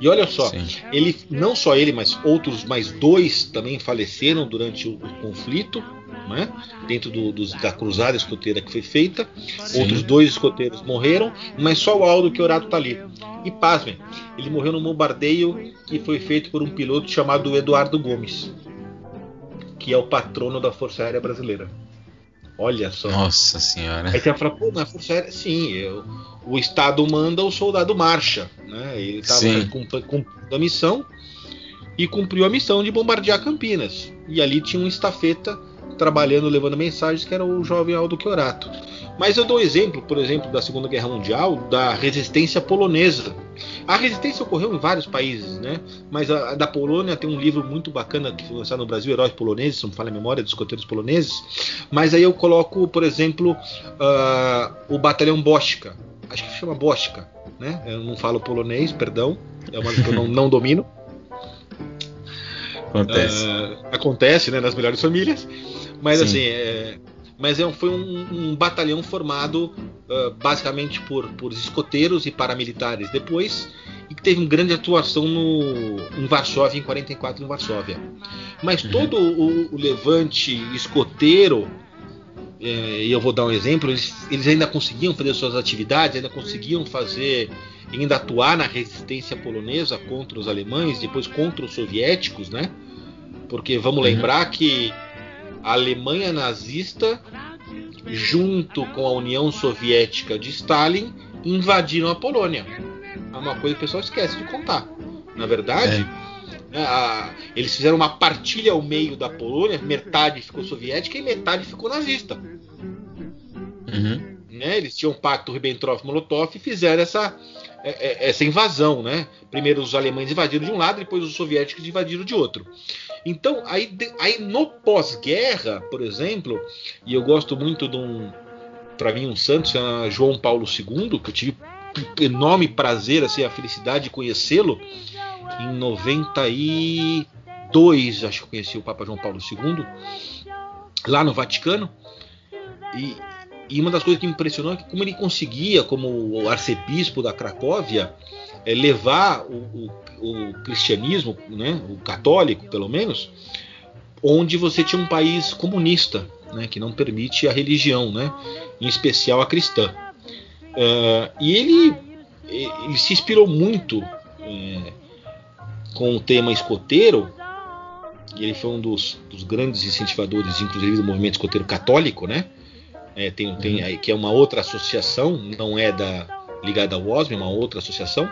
S3: E olha só, Sim. ele não só ele, mas outros mais dois também faleceram durante o, o conflito, né? dentro do, do, da cruzada escoteira que foi feita. Sim. Outros dois escoteiros morreram, mas só o Aldo Chiorato está ali. E pasmem, ele morreu num bombardeio que foi feito por um piloto chamado Eduardo Gomes, que é o patrono da Força Aérea Brasileira. Olha só.
S1: Nossa senhora.
S3: Aí você vai falar, pô, na Força Aérea, sim, eu, o Estado manda, o soldado marcha. Né? Ele estava cumprindo a missão e cumpriu a missão de bombardear Campinas. E ali tinha um estafeta trabalhando, levando mensagens, que era o jovem Aldo Chiorato. Mas eu dou exemplo, por exemplo, da Segunda Guerra Mundial, da resistência polonesa. A resistência ocorreu em vários países, né? Mas a, a da Polônia tem um livro muito bacana que foi lançado no Brasil, Heróis Poloneses, se não me falha a memória, dos escoteiros poloneses. Mas aí eu coloco, por exemplo, uh, o Batalhão Boschka. Acho que chama Boschka, né? Eu não falo polonês, perdão. É uma que eu não, não domino.
S1: Acontece. Uh,
S3: acontece, né? Nas melhores famílias. Mas Sim. assim, é, mas é, foi um, um batalhão formado uh, basicamente por, por escoteiros e paramilitares depois e que teve uma grande atuação no, em Varsóvia, em 44 em Varsóvia. Mas uhum. todo o, o, levante escoteiro, é, e eu vou dar um exemplo, eles, eles ainda conseguiam fazer suas atividades, ainda conseguiam fazer, ainda atuar na resistência polonesa contra os alemães, depois contra os soviéticos, né? Porque vamos uhum. lembrar que a Alemanha nazista, junto com a União Soviética de Stalin, invadiram a Polônia. É uma coisa que o pessoal esquece de contar. Na verdade, é. a, eles fizeram uma partilha ao meio da Polônia, metade ficou soviética e metade ficou nazista. Uhum. Né? Eles tinham um pacto Ribbentrop-Molotov e fizeram essa, é, é, essa invasão. Né? Primeiro os alemães invadiram de um lado, depois os soviéticos invadiram de outro. Então, aí, aí no pós-guerra, por exemplo, e eu gosto muito de um, para mim, um santo, João Paulo II, que eu tive enorme prazer, assim, a felicidade de conhecê-lo em 92, acho que eu conheci o Papa João Paulo II, lá no Vaticano. E, e uma das coisas que me impressionou é que como ele conseguia, como arcebispo da Cracóvia, é, levar o, o, o, cristianismo, né, o católico pelo menos, onde você tinha um país comunista, né, que não permite a religião, né, em especial a cristã. Uh, e ele, ele se inspirou muito é, com o tema escoteiro, e ele foi um dos, dos, grandes incentivadores, inclusive, do movimento escoteiro católico, né? É, tem, tem, uhum. que é uma outra associação, não é da ligada ao OSM, é uma outra associação.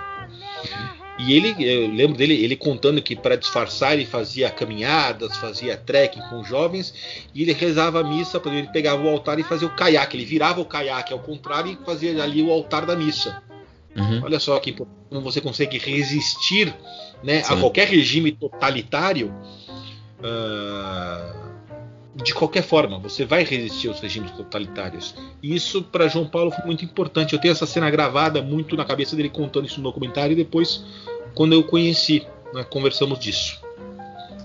S3: E ele, eu lembro dele, ele contando que para disfarçar ele fazia caminhadas, fazia trekking com jovens e ele rezava a missa, ele pegava o altar e fazia o caiaque, ele virava o caiaque ao contrário e fazia ali o altar da missa. Uhum. Olha só que como você consegue resistir né, a qualquer regime totalitário. Uh, de qualquer forma, você vai resistir aos regimes totalitários. E isso para João Paulo foi muito importante. Eu tenho essa cena gravada muito na cabeça dele contando isso no documentário e depois, quando eu conheci, né, conversamos disso.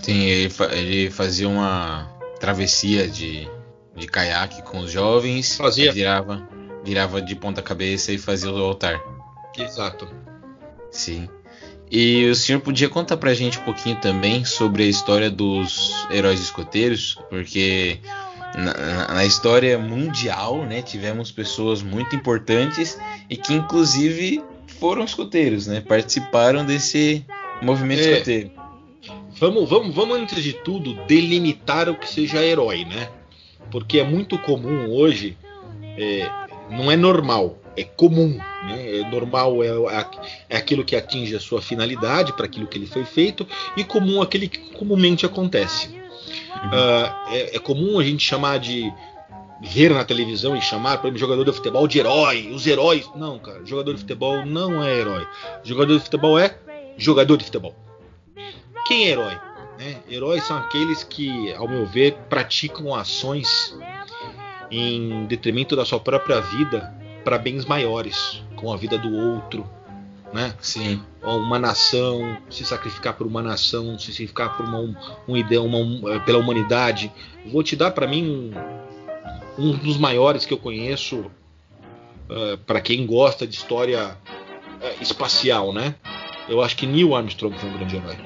S1: Sim, ele, ele, fazia uma travessia de, de caiaque com os jovens,
S3: fazia.
S1: virava, virava de ponta cabeça e fazia o altar.
S3: Exato.
S1: Sim. E o senhor podia contar pra gente um pouquinho também sobre a história dos heróis escoteiros, porque na, na, história mundial, né, tivemos pessoas muito importantes e que inclusive foram escoteiros, né, participaram desse movimento é, escoteiro.
S3: Vamos, vamos, vamos antes de tudo delimitar o que seja herói, né? Porque é muito comum hoje, é, não é normal é comum, né? é normal, é, é aquilo que atinge a sua finalidade para aquilo que ele foi feito, e comum aquele que comumente acontece. Uh, é, é, comum a gente chamar de ver na televisão e chamar, por exemplo, jogador de futebol de herói, os heróis. Não, cara, jogador de futebol não é herói. Jogador de futebol é jogador de futebol. Quem é herói? Né? Heróis são aqueles que, ao meu ver, praticam ações em detrimento da sua própria vida para bens maiores, com a vida do outro, né?
S1: Sim.
S3: Uma nação, se sacrificar por uma nação, se sacrificar por uma, uma ideia, uma, pela humanidade. Vou te dar para mim um, um, dos maiores que eu conheço, uh, eh, para quem gosta de história uh, espacial, né? Eu acho que Neil Armstrong foi um grande herói,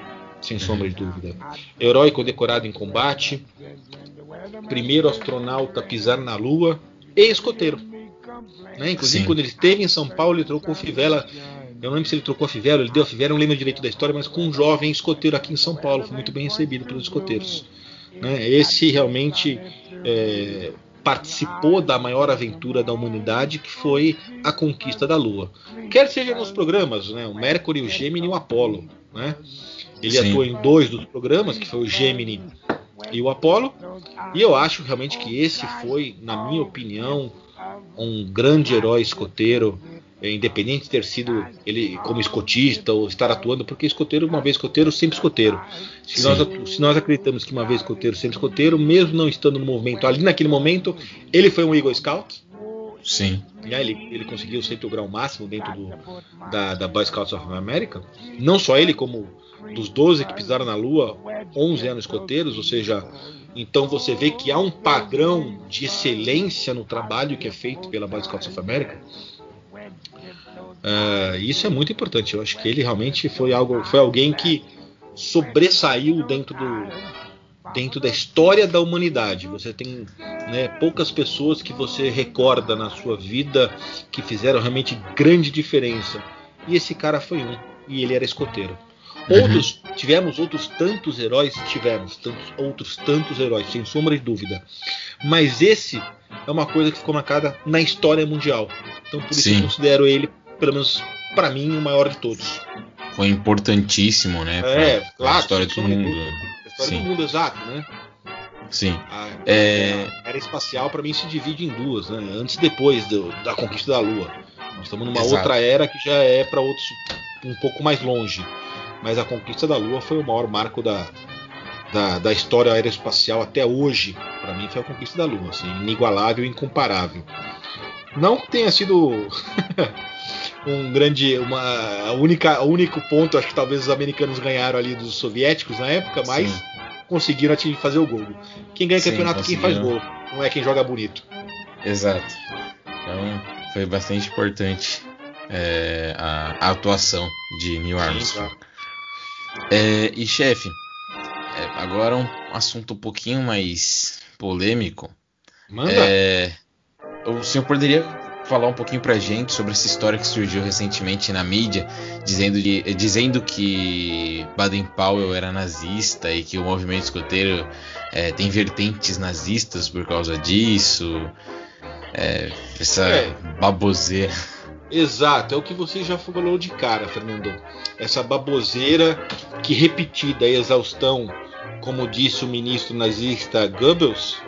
S3: sem sombra de dúvida. Herói condecorado em combate, primeiro astronauta a pisar na Lua e escoteiro. Né? Inclusive, Sim. quando ele esteve em São Paulo, ele trocou fivela. Eu não lembro se ele trocou a fivela, ele deu a fivela, não lembro direito da história, mas com um jovem escoteiro aqui em São Paulo. Foi muito bem recebido pelos escoteiros. Né? Esse realmente é, participou da maior aventura da humanidade, que foi a conquista da Lua. Quer seja nos programas, né? o Mercury, o Gemini e o Apollo. Né? Ele Sim. atuou em dois dos programas, que foi o Gemini e o Apollo. E eu acho realmente que esse foi, na minha opinião, um grande herói escoteiro, é, independente de ter sido ele como escotista ou estar atuando, porque escoteiro, uma vez escoteiro, sempre escoteiro. Se nós, se nós acreditamos que uma vez escoteiro, sempre escoteiro, mesmo não estando no movimento, ali naquele momento, ele foi um Eagle Scout.
S1: Sim.
S3: Ele, ele conseguiu sempre o grau máximo dentro do, da, da Boy Scouts of America. Não só ele, como dos 12 que pisaram na Lua, 11 eram escoteiros, ou seja, então você vê que há um padrão de excelência no trabalho que é feito pela Boy Scouts of America. Uh, isso é muito importante. Eu acho que ele realmente foi algo, foi alguém que sobressaiu dentro do dentro da história da humanidade. Você tem né, poucas pessoas que você recorda na sua vida que fizeram realmente grande diferença. E esse cara foi um. E ele era escoteiro. Uhum. Outros, tivemos outros tantos heróis, tivemos tantos, outros tantos heróis, sem sombra de dúvida. Mas esse é uma coisa que ficou marcada na história mundial. Então por isso Sim. eu considero ele, pelo menos para mim, o maior de todos.
S1: Foi importantíssimo, né?
S3: É, pra, claro.
S1: A história do mundo.
S3: A história Sim. do mundo, exato, né?
S1: Sim.
S3: A, é... a era espacial para mim se divide em duas, né? Antes e depois do, da conquista da Lua. Nós estamos numa Exato. outra era que já é para outros um pouco mais longe mas a conquista da Lua foi o maior marco da, da, da história aeroespacial até hoje. Para mim foi a conquista da Lua, assim, inigualável e incomparável. Não que tenha sido um grande, uma a única, o único ponto, acho que talvez os americanos ganharam ali dos soviéticos na época, mas Sim. conseguiram atingir, fazer o gol. Quem ganha Sim, campeonato é quem faz gol, não é quem joga bonito.
S1: Exato. Então foi bastante importante é, a, a, atuação de Neil Armstrong. Sim, é, e chefe, é, agora um assunto um pouquinho mais polêmico.
S3: Manda.
S1: É, o senhor poderia falar um pouquinho pra gente sobre essa história que surgiu recentemente na mídia, dizendo, de, dizendo que Baden-Powell era nazista e que o movimento escoteiro é, tem vertentes nazistas por causa disso. É, essa é. baboseira.
S3: Exato, é o que você já falou de cara, Fernando. Essa baboseira que repetida e exaustão, como disse o ministro nazista Goebbels,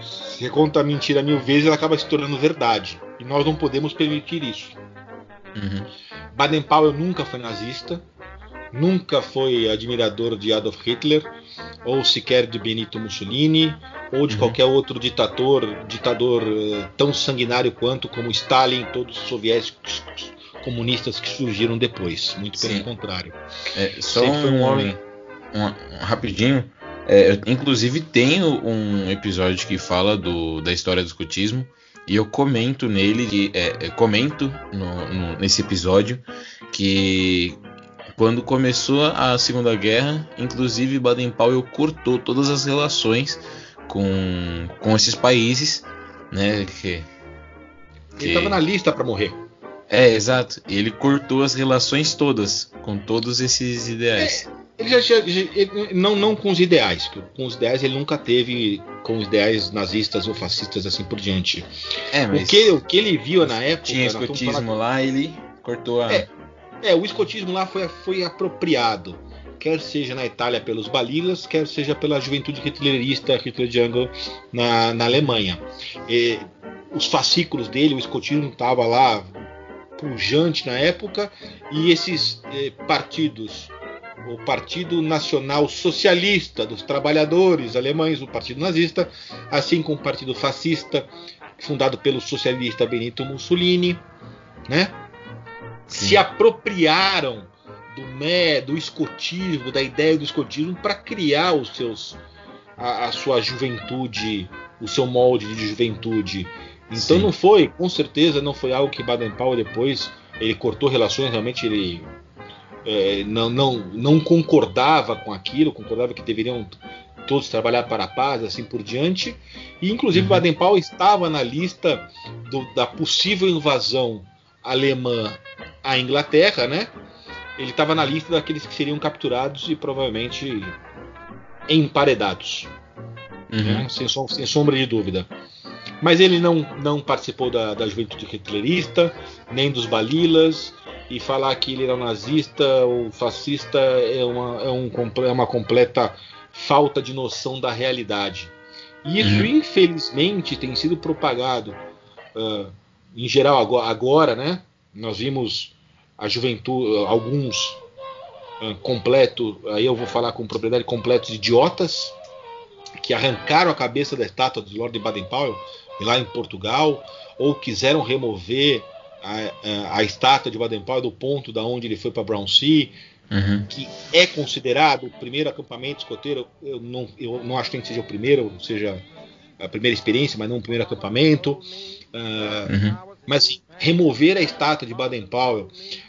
S3: se conta a mentira mil vezes, ela acaba se tornando verdade. E nós não podemos permitir isso. Uhum. Baden-Powell nunca foi nazista, nunca foi admirador de Adolf Hitler, ou sequer de Benito Mussolini, ou de uhum. qualquer outro ditador, ditador uh, tão sanguinário quanto como Stalin, todos os soviéticos comunistas que surgiram depois. Muito pelo Sim. contrário.
S1: É, só um, foi um homem. Um, um, rapidinho. É, inclusive tenho um episódio que fala do, da história do escutismo e eu comento nele, é, é, comento no, no, nesse episódio que quando começou a Segunda Guerra, inclusive Baden-Powell cortou todas as relações com, com esses países, né? Que,
S3: que... Ele estava na lista para morrer.
S1: É, exato. Ele cortou as relações todas com todos esses ideais.
S3: É, ele já, ele, não, não com os ideais, com os ideais ele nunca teve com os ideais nazistas ou fascistas assim por diante.
S1: É, mas
S3: o que o que ele viu na época
S1: tinha escotismo lá, ele cortou a
S3: é, é, o escotismo lá foi, foi apropriado quer seja na Itália pelos Balilas, quer seja pela juventude hitlerista, Hitler Jungle na, na Alemanha. E, os fascículos dele, o escotismo estava lá pujante na época, e esses eh, partidos o Partido Nacional Socialista dos Trabalhadores Alemães, o Partido Nazista, assim como o Partido Fascista, fundado pelo socialista Benito Mussolini, né? Se apropriaram do, né, do escotismo, da ideia do escotismo para criar os seus a, a, sua juventude, o seu molde de juventude. Então Sim. não foi, com certeza, não foi algo que Baden-Powell depois ele cortou relações, realmente ele é, não, não, não concordava com aquilo, concordava que deveriam todos trabalhar para a paz, assim por diante. E inclusive uhum. Baden-Powell estava na lista do, da possível invasão alemã à Inglaterra, né? Ele estava na lista daqueles que seriam capturados e provavelmente emparedados, uhum. né? sem, som, sem, sombra de dúvida. Mas ele não, não participou da, da juventude hitlerista, nem dos balilas, e falar que ele era nazista ou fascista é uma, é, um, é uma completa falta de noção da realidade. E isso, uhum. infelizmente, tem sido propagado uh, em geral agora, agora, né? Nós vimos a juventude, alguns uh, completo, aí eu vou falar com propriedade, completos idiotas que arrancaram a cabeça da estátua do Lord Baden-Powell lá em Portugal, ou quiseram remover a, a, a estátua de Baden-Powell do ponto da onde ele foi para Brown Sea, uhum. que é considerado o primeiro acampamento escoteiro. Eu não, eu não acho que seja o primeiro, seja a primeira experiência, mas não o primeiro acampamento. Uh, uhum. Mas assim, remover a estátua de Baden-Powell,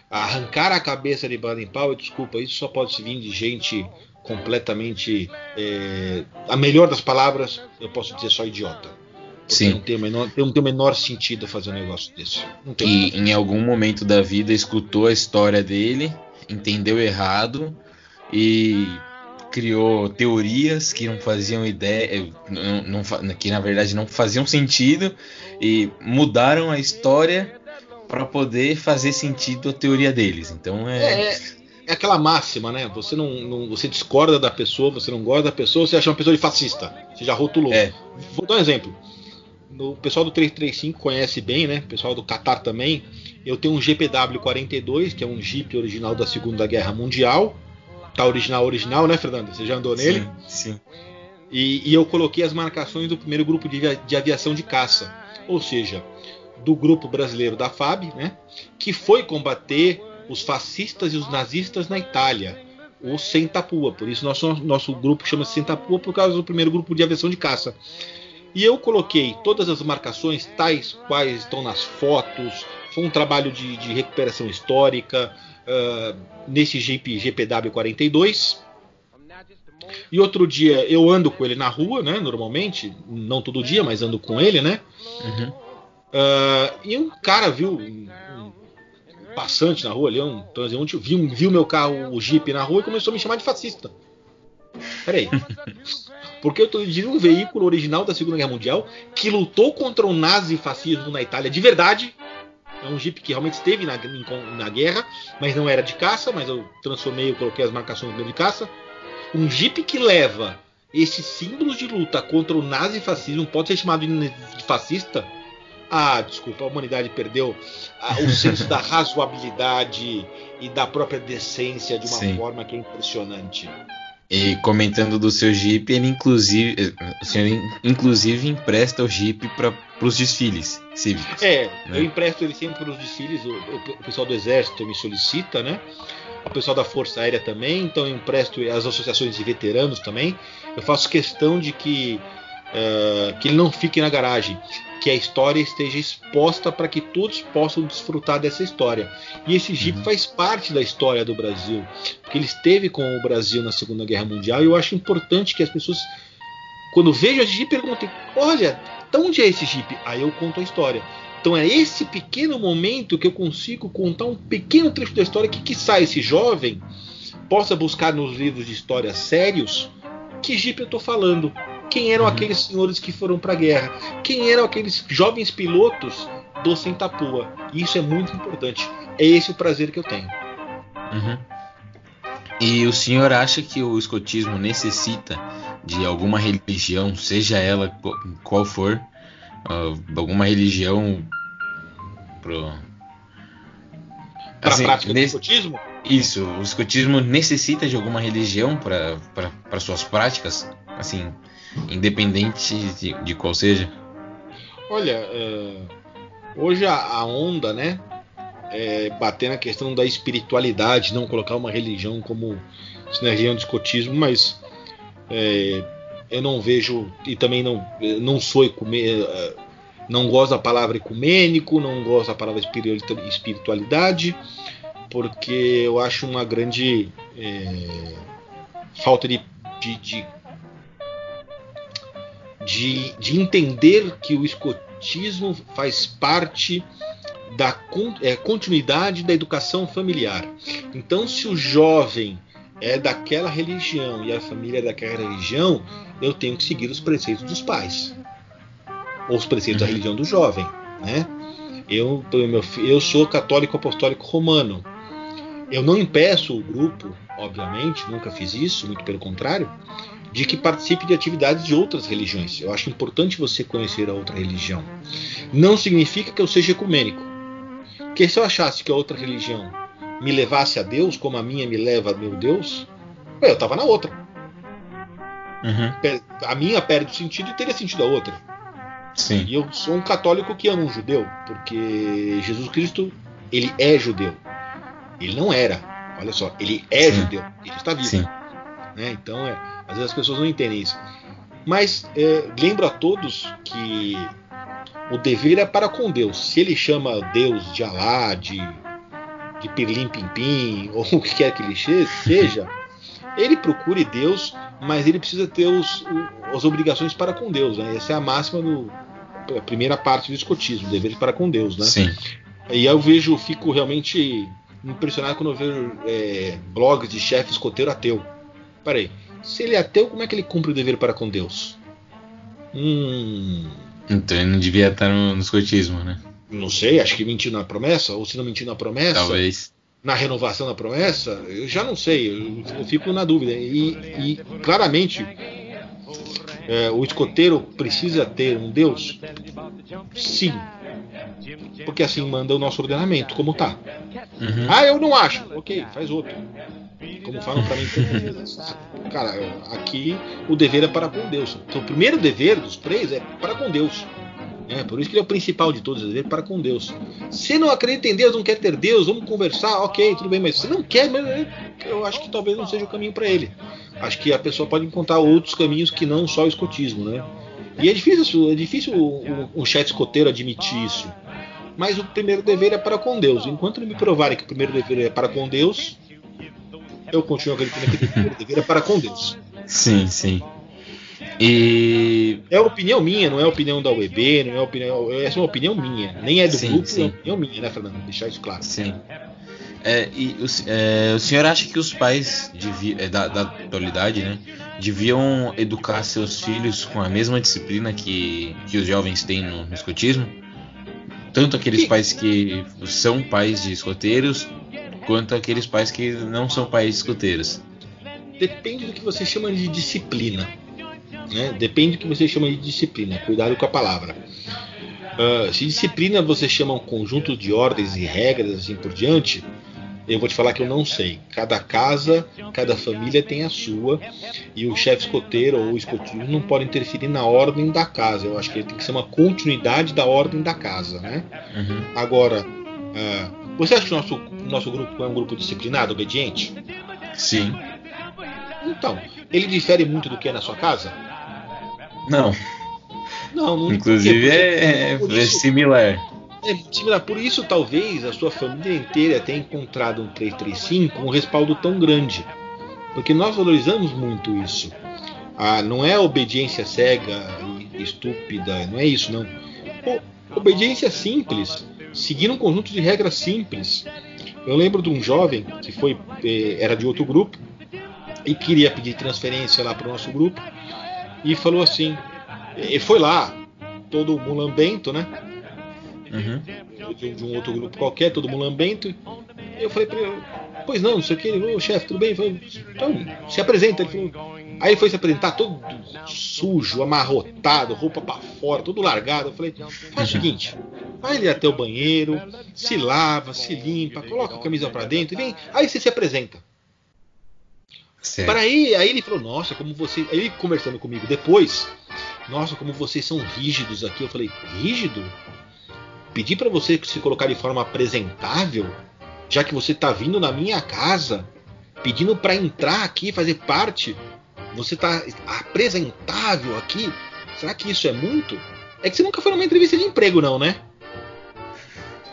S3: arrancar a cabeça de Baden-Powell, desculpa, isso só pode vir de gente completamente. É, a melhor das palavras, eu posso dizer só idiota. Sim. Não tem, menor, não tem o menor sentido fazer um negócio desse.
S1: e em algum momento da vida escutou a história dele, entendeu errado e criou teorias que não faziam ideia, não, não, que na verdade não faziam sentido e mudaram a história para poder fazer sentido a teoria deles. Então
S3: é... é, é aquela máxima, né? Você não, não, você discorda da pessoa, você não gosta da pessoa, você acha uma pessoa de fascista. Você já rotulou. É. Vou dar um exemplo. O pessoal do 335 conhece bem, né? O pessoal do Qatar também. Eu tenho um GPW 42, que é um Jeep original da Segunda Guerra Mundial. Tá original, original, né, Fernando? Você já andou nele?
S1: Sim, sim.
S3: E, e eu coloquei as marcações do primeiro grupo de, de aviação de caça. Ou seja, do grupo brasileiro da FAB, né? Que foi combater os fascistas e os nazistas na Itália. O Sentapua. Por isso nosso, nosso grupo chama-se Sentapua por causa do primeiro grupo de aviação de caça. E eu coloquei todas as marcações, tais quais estão nas fotos. Foi um trabalho de, de recuperação histórica uh, nesse Jeep GPW 42. E outro dia eu ando com ele na rua, né? Normalmente, não todo dia, mas ando com ele, né? Uhum. Uh, e um cara viu um, um passante na rua ali, um transeunte, viu, viu meu carro, o Jeep na rua e começou a me chamar de fascista. Peraí. Porque eu estou dirigindo um veículo original da Segunda Guerra Mundial que lutou contra o nazifascismo na Itália de verdade. É um Jeep que realmente esteve na, na guerra, mas não era de caça, mas eu transformei, eu coloquei as marcações de caça. Um Jeep que leva esses símbolos de luta contra o nazifascismo pode ser chamado de fascista? Ah, desculpa, a humanidade perdeu ah, o senso da razoabilidade e da própria decência de uma Sim. forma que é impressionante.
S1: E comentando do seu Jeep, ele inclusive, o senhor inclusive empresta o Jeep para os desfiles cívicos.
S3: É, né? eu empresto ele sempre para os desfiles. O, o, pessoal do Exército me solicita, né? O pessoal da Força Aérea também, então eu empresto as associações de veteranos também. Eu faço questão de que uh, que ele não fique na garagem que a história esteja exposta para que todos possam desfrutar dessa história. E esse Jeep uhum. faz parte da história do Brasil, porque ele esteve com o Brasil na Segunda Guerra Mundial e eu acho importante que as pessoas, quando vejam esse Jeep, perguntem: olha, de onde é esse Jeep? Aí eu conto a história. Então é esse pequeno momento que eu consigo contar um pequeno trecho da história que, que sai esse jovem possa buscar nos livros de história sérios que Jeep eu estou falando quem eram aqueles senhores que foram para a guerra, quem eram aqueles jovens pilotos do Sentapua. Isso é muito importante. É esse o prazer que eu tenho.
S1: Uhum. E o senhor acha que o escotismo necessita de alguma religião, seja ela qual for, uh, alguma religião
S3: pro para assim, prática nesse... do escotismo?
S1: Isso, o escotismo necessita de alguma religião para suas práticas, assim, independente de, de qual seja?
S3: Olha, uh, hoje a, onda, né, é bater na questão da espiritualidade, não colocar uma religião como sinergia do escotismo, mas é, eu não vejo e também não, não sou ecume, não gosto da palavra ecumênico, não gosto da palavra espiritualidade porque eu acho uma grande é, falta de, de, de, de, de entender que o escotismo faz parte da é, continuidade da educação familiar. Então, se o jovem é daquela religião e a família é daquela religião, eu tenho que seguir os preceitos dos pais, ou os preceitos da uhum. religião do jovem, né? Eu, eu sou católico apostólico romano. Eu não impeço o grupo, obviamente, nunca fiz isso, muito pelo contrário, de que participe de atividades de outras religiões. Eu acho importante você conhecer a outra religião. Não significa que eu seja ecumênico. Porque se eu achasse que a outra religião me levasse a Deus, como a minha me leva a meu Deus, eu estava na outra. Uhum. A minha perde o sentido e teria sentido a outra.
S1: Sim.
S3: E eu sou um católico que ama um judeu, porque Jesus Cristo ele é judeu. Ele não era. Olha só, ele é Sim. judeu. Ele está vivo. Sim. Né? Então, é, às vezes as pessoas não entendem isso. Mas é, lembro a todos que o dever é para com Deus. Se ele chama Deus de Alá, de, de Pirlim Pimpim, ou o que quer que ele seja, ele procure Deus, mas ele precisa ter os, as obrigações para com Deus. Né? Essa é a máxima do, a primeira parte do escotismo, dever para com Deus. Né?
S1: Sim.
S3: E eu vejo, fico realmente impressionado quando eu vejo é, blogs de chefe escoteiro ateu. Peraí, se ele é ateu, como é que ele cumpre o dever para com Deus?
S1: Hum. Então ele não devia estar no, no escotismo, né?
S3: Não sei, acho que mentiu na promessa, ou se não mentiu na promessa.
S1: Talvez.
S3: Na renovação da promessa, eu já não sei, eu, eu fico na dúvida. E, e claramente, é, o escoteiro precisa ter um Deus? Sim, porque assim manda o nosso ordenamento, como tá. Uhum. Ah, eu não acho. Ok, faz outro. Como falam para mim. Cara, aqui o dever é para com Deus. Então, o primeiro dever dos três é para com Deus. É, por isso que ele é o principal de todos, é dever para com Deus. Se não acredita em Deus, não quer ter Deus, vamos conversar, ok, tudo bem, mas se não quer, eu acho que talvez não seja o caminho para ele. Acho que a pessoa pode encontrar outros caminhos que não só o escotismo, né? E é difícil, é difícil o, o, o chat escoteiro admitir isso. Mas o primeiro dever é para com Deus. Enquanto não me provarem que o primeiro dever é para com Deus, eu continuo acreditando que dever é para com Deus.
S1: Sim, sim. E.
S3: É opinião minha, não é opinião da UEB, não é opinião. Essa é uma opinião minha. Nem é do sim, grupo, sim. é opinião minha, né, Fernando? Deixar isso claro.
S1: Sim. É, e o, é, o, senhor acha que os pais é, da, da, atualidade né, deviam educar seus filhos com a mesma disciplina que, que os jovens têm no, no escotismo? Tanto aqueles que... pais que são pais de escoteiros, quanto aqueles pais que não são pais de escoteiros?
S3: Depende do que você chama de disciplina. Né? Depende do que você chama de disciplina. Cuidado com a palavra. Uh, se disciplina você chama um conjunto de ordens e regras assim por diante, eu vou te falar que eu não sei. Cada casa, cada família tem a sua, e o chefe escoteiro ou o escoteiro não pode interferir na ordem da casa. Eu acho que ele tem que ser uma continuidade da ordem da casa, né? Uhum. Agora, uh, você acha que o nosso, nosso grupo é um grupo disciplinado, obediente?
S1: Sim.
S3: Então, ele difere muito do que é na sua casa?
S1: Não. Não, não Inclusive é, é, é similar.
S3: É similar. Por isso, talvez a sua família inteira tenha encontrado um 335 com um respaldo tão grande. Porque nós valorizamos muito isso. Ah, não é obediência cega e estúpida, não é isso, não. obediência simples, seguir um conjunto de regras simples. Eu lembro de um jovem que foi eh, era de outro grupo e queria pedir transferência lá para o nosso grupo e falou assim, ele foi lá, todo mulambento, né? uhum. de, de, um outro grupo qualquer, todo mundo lambento. Eu falei pra ele, pois não, não sei o que, ô chefe, tudo bem? Falei, então, se apresenta. Ele falou, aí ele foi se apresentar todo sujo, amarrotado, roupa para fora, todo largado. Eu falei, faz o seguinte, Vai ele até o banheiro, se lava, se limpa, coloca a camisa para dentro e vem. Aí você se apresenta. Para aí, aí ele falou: Nossa, como você. Aí ele conversando comigo depois. Nossa, como vocês são rígidos aqui. Eu falei: Rígido? Pedi para você se colocar de forma apresentável, já que você tá vindo na minha casa, pedindo para entrar aqui, fazer parte. Você tá apresentável aqui. Será que isso é muito? É que você nunca foi numa entrevista de emprego, não, né?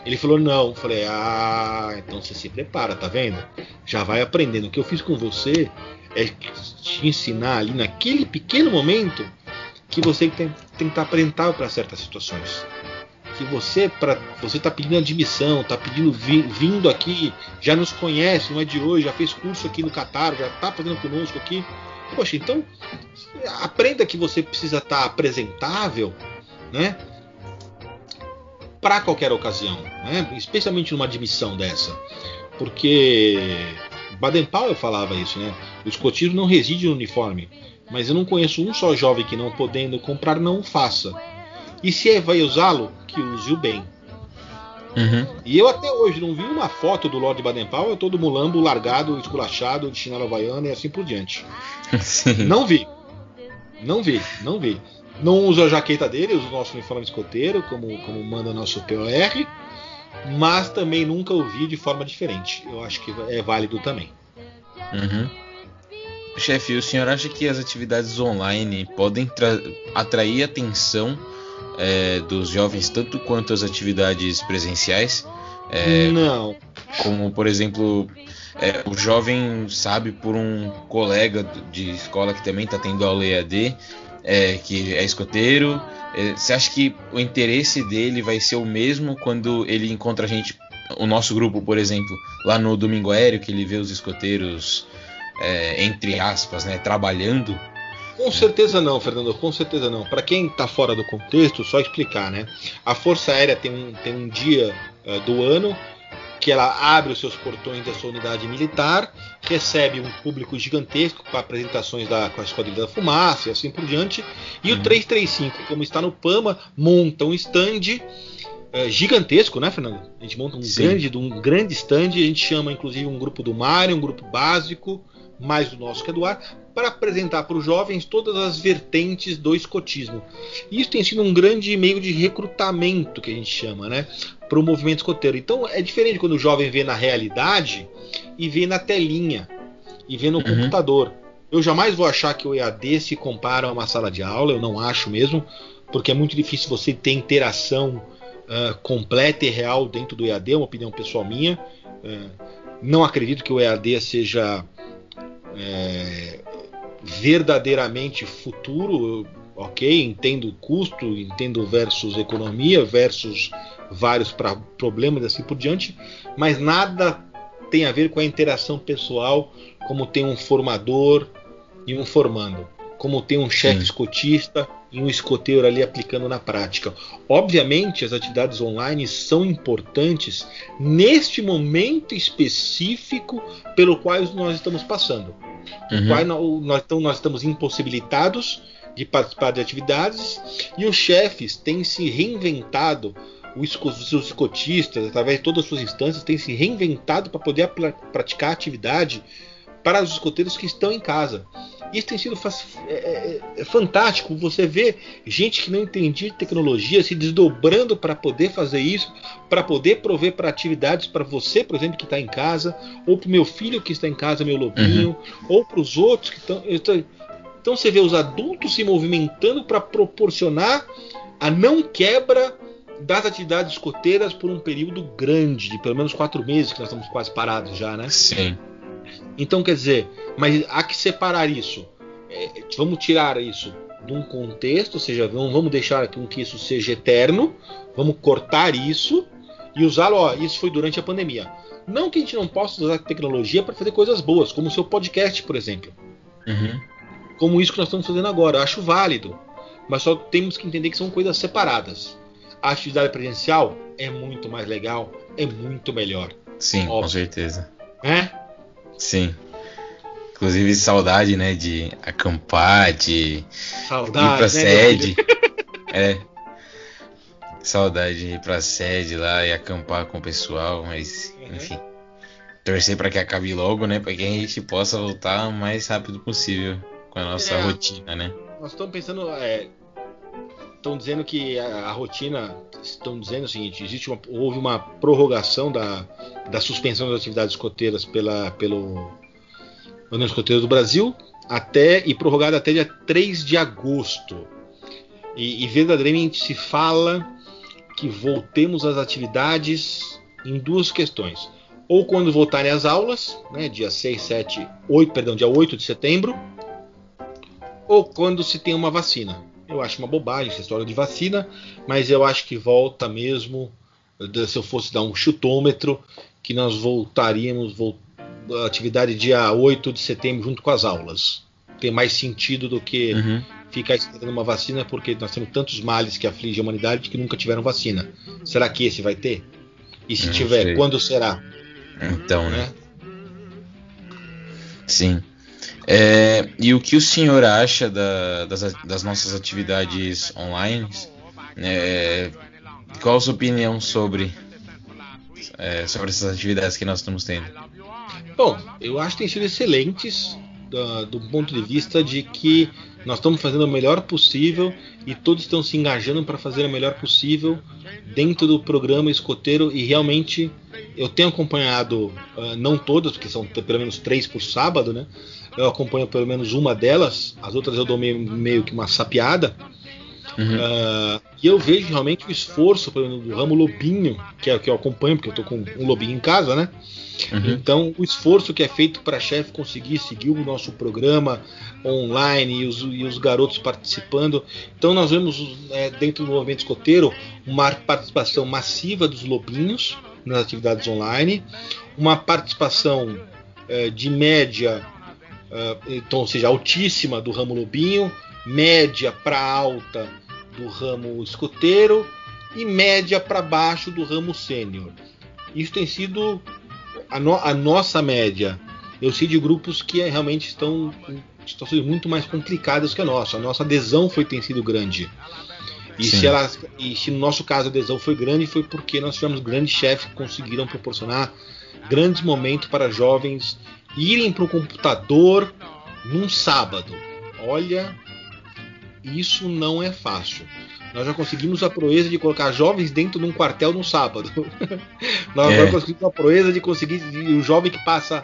S3: Ele falou, não. Eu falei, ah, então você se prepara, tá vendo? Já vai aprendendo. O que eu fiz com você é te ensinar ali naquele pequeno momento que você tem, tem que estar apresentável para certas situações. Que você para você tá pedindo admissão, tá pedindo vi, vindo aqui, já nos conhece, não é de hoje, já fez curso aqui no Catar, já tá fazendo conosco aqui. Poxa, então aprenda que você precisa estar tá apresentável, né? Para qualquer ocasião, né? Especialmente numa admissão dessa, porque Baden-Powell falava isso, né? O escotismo não reside no uniforme, mas eu não conheço um só jovem que não podendo comprar não o faça. E se vai usá-lo, que use-o bem. Uhum. E eu até hoje não vi uma foto do Lord Baden-Powell todo mulambo, largado, esculachado, de chinelo havaiana e assim por diante. Sim. Não vi. Não vi, não vi. Não uso a jaqueta dele, uso o nosso uniforme escoteiro, como, como manda nosso POR, mas também nunca o vi de forma diferente. Eu acho que é válido também.
S1: Uhum. Chefe, o senhor acha que as atividades online podem atrair atenção é, dos jovens tanto quanto as atividades presenciais?
S3: É, Não.
S1: Como, por exemplo, é, o jovem sabe por um colega de escola que também está tendo aula EAD, é, que é escoteiro. É, você acha que o interesse dele vai ser o mesmo quando ele encontra a gente, o nosso grupo, por exemplo, lá no Domingo Aéreo, que ele vê os escoteiros, é, entre aspas, né, trabalhando?
S3: Com certeza não, Fernando, com certeza não. Para quem está fora do contexto, só explicar, né? A Força Aérea tem um, tem um dia uh, do ano que ela abre os seus portões da sua unidade militar, recebe um público gigantesco para apresentações da, com a Esquadrilha da Fumaça e assim por diante. E uhum. o 335, como está no PAMA, monta um stand é, gigantesco, né, Fernando? A gente monta um grande, um grande stand, a gente chama inclusive um grupo do Mário, um grupo básico, mais o nosso que é do ar, para apresentar para os jovens todas as vertentes do escotismo. E isso tem sido um grande meio de recrutamento que a gente chama, né? Para o movimento escoteiro. Então é diferente quando o jovem vê na realidade e vê na telinha e vê no uhum. computador. Eu jamais vou achar que o EAD se compara a uma sala de aula, eu não acho mesmo, porque é muito difícil você ter interação uh, completa e real dentro do EAD, é uma opinião pessoal minha. Uh, não acredito que o EAD seja é, verdadeiramente futuro, ok? Entendo custo, entendo versus economia, versus vários pra, problemas assim por diante, mas nada tem a ver com a interação pessoal, como tem um formador e um formando, como tem um chefe escotista e um escoteiro ali aplicando na prática. Obviamente, as atividades online são importantes neste momento específico pelo qual nós estamos passando. Uhum. Qual nós, então, nós estamos impossibilitados de participar de atividades e os chefes têm se reinventado os seus escotistas, através de todas as suas instâncias, têm se reinventado para poder praticar atividade para os escoteiros que estão em casa. Isso tem sido é, é, é fantástico. Você vê gente que não entendia de tecnologia se desdobrando para poder fazer isso, para poder prover para atividades para você, por exemplo, que está em casa, ou para o meu filho que está em casa, meu lobinho, uhum. ou para os outros que estão. Então você vê os adultos se movimentando para proporcionar a não quebra das atividades escoteiras por um período grande, de pelo menos quatro meses, que nós estamos quase parados já, né?
S1: Sim.
S3: Então, quer dizer, mas há que separar isso. É, vamos tirar isso de um contexto, ou seja, não vamos deixar com que isso seja eterno, vamos cortar isso e usá-lo. Ó, isso foi durante a pandemia. Não que a gente não possa usar a tecnologia para fazer coisas boas, como o seu podcast, por exemplo. Uhum. Como isso que nós estamos fazendo agora. Eu acho válido. Mas só temos que entender que são coisas separadas. A atividade presencial é muito mais legal, é muito melhor.
S1: Sim, óbvio. com certeza.
S3: É?
S1: Sim. Inclusive saudade, né, de acampar, de
S3: saudade, ir
S1: pra né, sede. é. Saudade de ir pra sede lá e acampar com o pessoal, mas uhum. enfim. Torcer para que acabe logo, né? Para que a gente possa voltar o mais rápido possível com a nossa é, rotina, né?
S3: Nós estamos pensando. Estão dizendo que a, a, rotina. Estão dizendo o seguinte: existe uma, houve uma prorrogação da, da suspensão das atividades escoteiras pela, pelo União Escoteira do Brasil até e prorrogada até dia 3 de agosto. E, e verdadeiramente se fala que voltemos às atividades em duas questões. Ou quando voltarem as aulas, né, dia 6, 7, 8, perdão, dia 8 de setembro, ou quando se tem uma vacina. Eu acho uma bobagem essa história de vacina, mas eu acho que volta mesmo, se eu fosse dar um chutômetro, que nós voltaríamos a atividade dia 8 de setembro junto com as aulas. Tem mais sentido do que uhum ficar esperando uma vacina porque nós temos tantos males que afligem a humanidade que nunca tiveram vacina. Será que esse vai ter? E se tiver, sei. quando será?
S1: Então, né? Sim. É, e o que o senhor acha da, das, das, nossas atividades online? É, qual a sua opinião sobre, é, sobre essas atividades que nós estamos tendo?
S3: Bom, eu acho que têm sido excelentes do, do ponto de vista de que nós estamos fazendo o melhor possível e todos estão se engajando para fazer o melhor possível dentro do programa escoteiro e realmente eu tenho acompanhado, uh, não todas, porque são pelo menos três por sábado, né? Eu acompanho pelo menos uma delas, as outras eu dou meio, meio que uma sapiada. Uhum. Uh, e eu vejo realmente o esforço exemplo, do ramo lobinho, que é o que eu acompanho, porque eu estou com um lobinho em casa, né? Uhum. Então, o esforço que é feito para a chefe conseguir seguir o nosso programa online e os, e os garotos participando. Então, nós vemos é, dentro do movimento escoteiro uma participação massiva dos lobinhos nas atividades online, uma participação é, de média, é, então, ou seja, altíssima do ramo lobinho, média para alta do ramo escoteiro e média para baixo do ramo sênior. Isso tem sido a, no, a, nossa média. Eu sei de grupos que realmente estão em situações muito mais complicadas que a nossa. A nossa adesão foi tem sido grande. E se, ela, e se no nosso caso a adesão foi grande, foi porque nós tivemos grandes chefes que conseguiram proporcionar grandes momentos para jovens irem para o computador num sábado. Olha, isso não é fácil. Nós já conseguimos a proeza de colocar jovens dentro de um quartel no sábado. Nós é. já conseguimos a proeza de conseguir o jovem que passa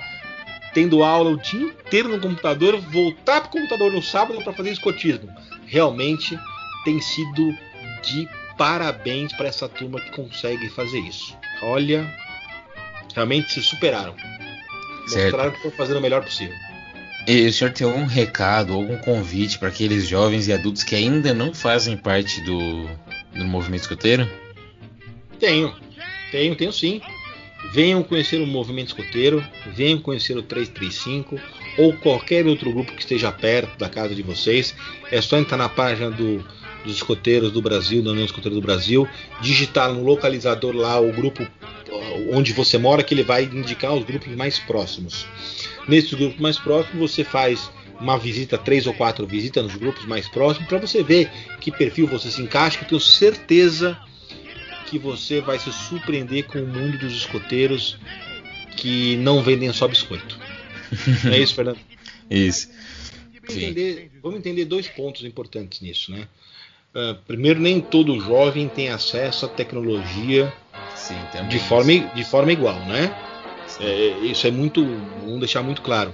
S3: tendo aula o dia inteiro no computador voltar para o computador no sábado para fazer escotismo. Realmente tem sido de parabéns para essa turma que consegue fazer isso. Olha, realmente se superaram. Certo. Mostraram que estão fazendo o melhor possível.
S1: E o senhor tem algum recado, algum convite para aqueles jovens e adultos que ainda não fazem parte do, do movimento escoteiro?
S3: Tenho, tenho, tenho sim. Venham conhecer o movimento escoteiro, venham conhecer o 335 ou qualquer outro grupo que esteja perto da casa de vocês. É só entrar na página do, dos escoteiros do Brasil, da União Escoteira do Brasil, digitar no localizador lá o grupo onde você mora, que ele vai indicar os grupos mais próximos. Nesses grupos mais próximos, você faz uma visita, três ou quatro visitas nos grupos mais próximos, para você ver que perfil você se encaixa, que eu tenho certeza que você vai se surpreender com o mundo dos escoteiros que não vendem só biscoito. Não é isso, Fernando?
S1: isso.
S3: Vamos entender, vamos entender, dois pontos importantes nisso, né? Uh, primeiro, nem todo jovem tem acesso à tecnologia Sim, de, forma, de forma igual, né? É, isso é muito, vamos deixar muito claro.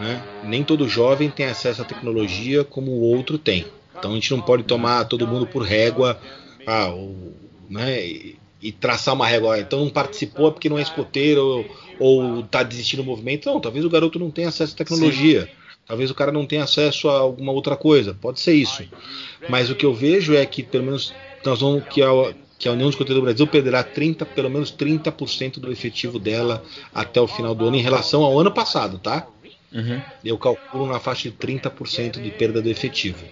S3: Né? Nem todo jovem tem acesso à tecnologia como o outro tem. Então a gente não pode tomar todo mundo por régua ah, o, né, e, e, traçar uma régua. Então não participou porque não é escoteiro ou está desistindo do movimento. Não, talvez o garoto não tenha acesso à tecnologia. Sim. Talvez o cara não tenha acesso a alguma outra coisa. Pode ser isso. Mas o que eu vejo é que pelo menos nós vamos que a, que a União de Escoteiro do Brasil perderá 30, pelo menos 30% do efetivo dela até o final do ano em relação ao ano passado, tá? Uhum. Eu calculo na faixa de 30% de perda do efetivo.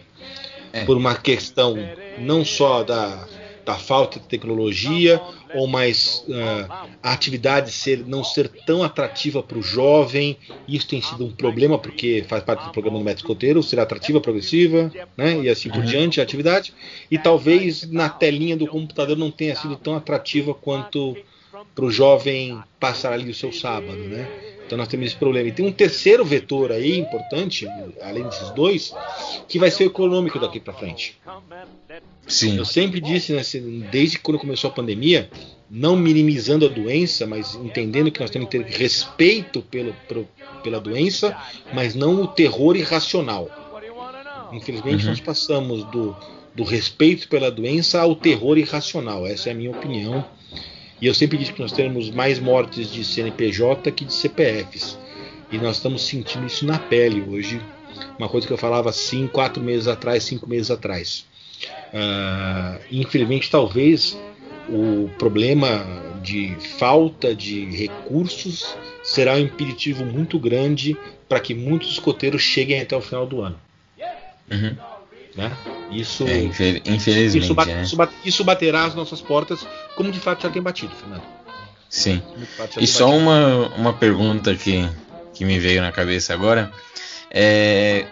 S3: É. Por uma questão não só da, da falta de tecnologia ou mais uh, a atividade ser, não ser tão atrativa para o jovem. Isso tem sido um problema porque faz parte do programa do médico escoteiro, ser atrativa, progressiva, né? E assim por uhum. diante a atividade. E talvez na telinha do computador não tenha sido tão atrativa quanto para o jovem passar ali o seu sábado, né? Então nós temos esse problema. E tem um terceiro vetor aí importante, além desses dois, que vai ser o econômico daqui para frente. Sim. Eu sempre disse, né, desde quando começou a pandemia, não minimizando a doença, mas entendendo que nós temos que ter respeito pelo, pelo pela doença, mas não o terror irracional. Infelizmente, uhum. nós passamos do, do respeito pela doença ao terror irracional. Essa é a minha opinião. E eu sempre disse que nós temos mais mortes de CNPJ que de CPFs. E nós estamos sentindo isso na pele hoje. Uma coisa que eu falava assim quatro meses atrás, cinco meses atrás. Uh, infelizmente, talvez o problema de falta de recursos será um impeditivo muito grande para que muitos escoteiros cheguem até o final do ano. Uhum. Né? Isso,
S1: é, infelizmente,
S3: isso,
S1: bate, né?
S3: isso, bate, isso, baterá as nossas portas, como de fato já tem batido, Fernando.
S1: Sim. E só batido. uma, uma pergunta que, que me veio na cabeça agora. É,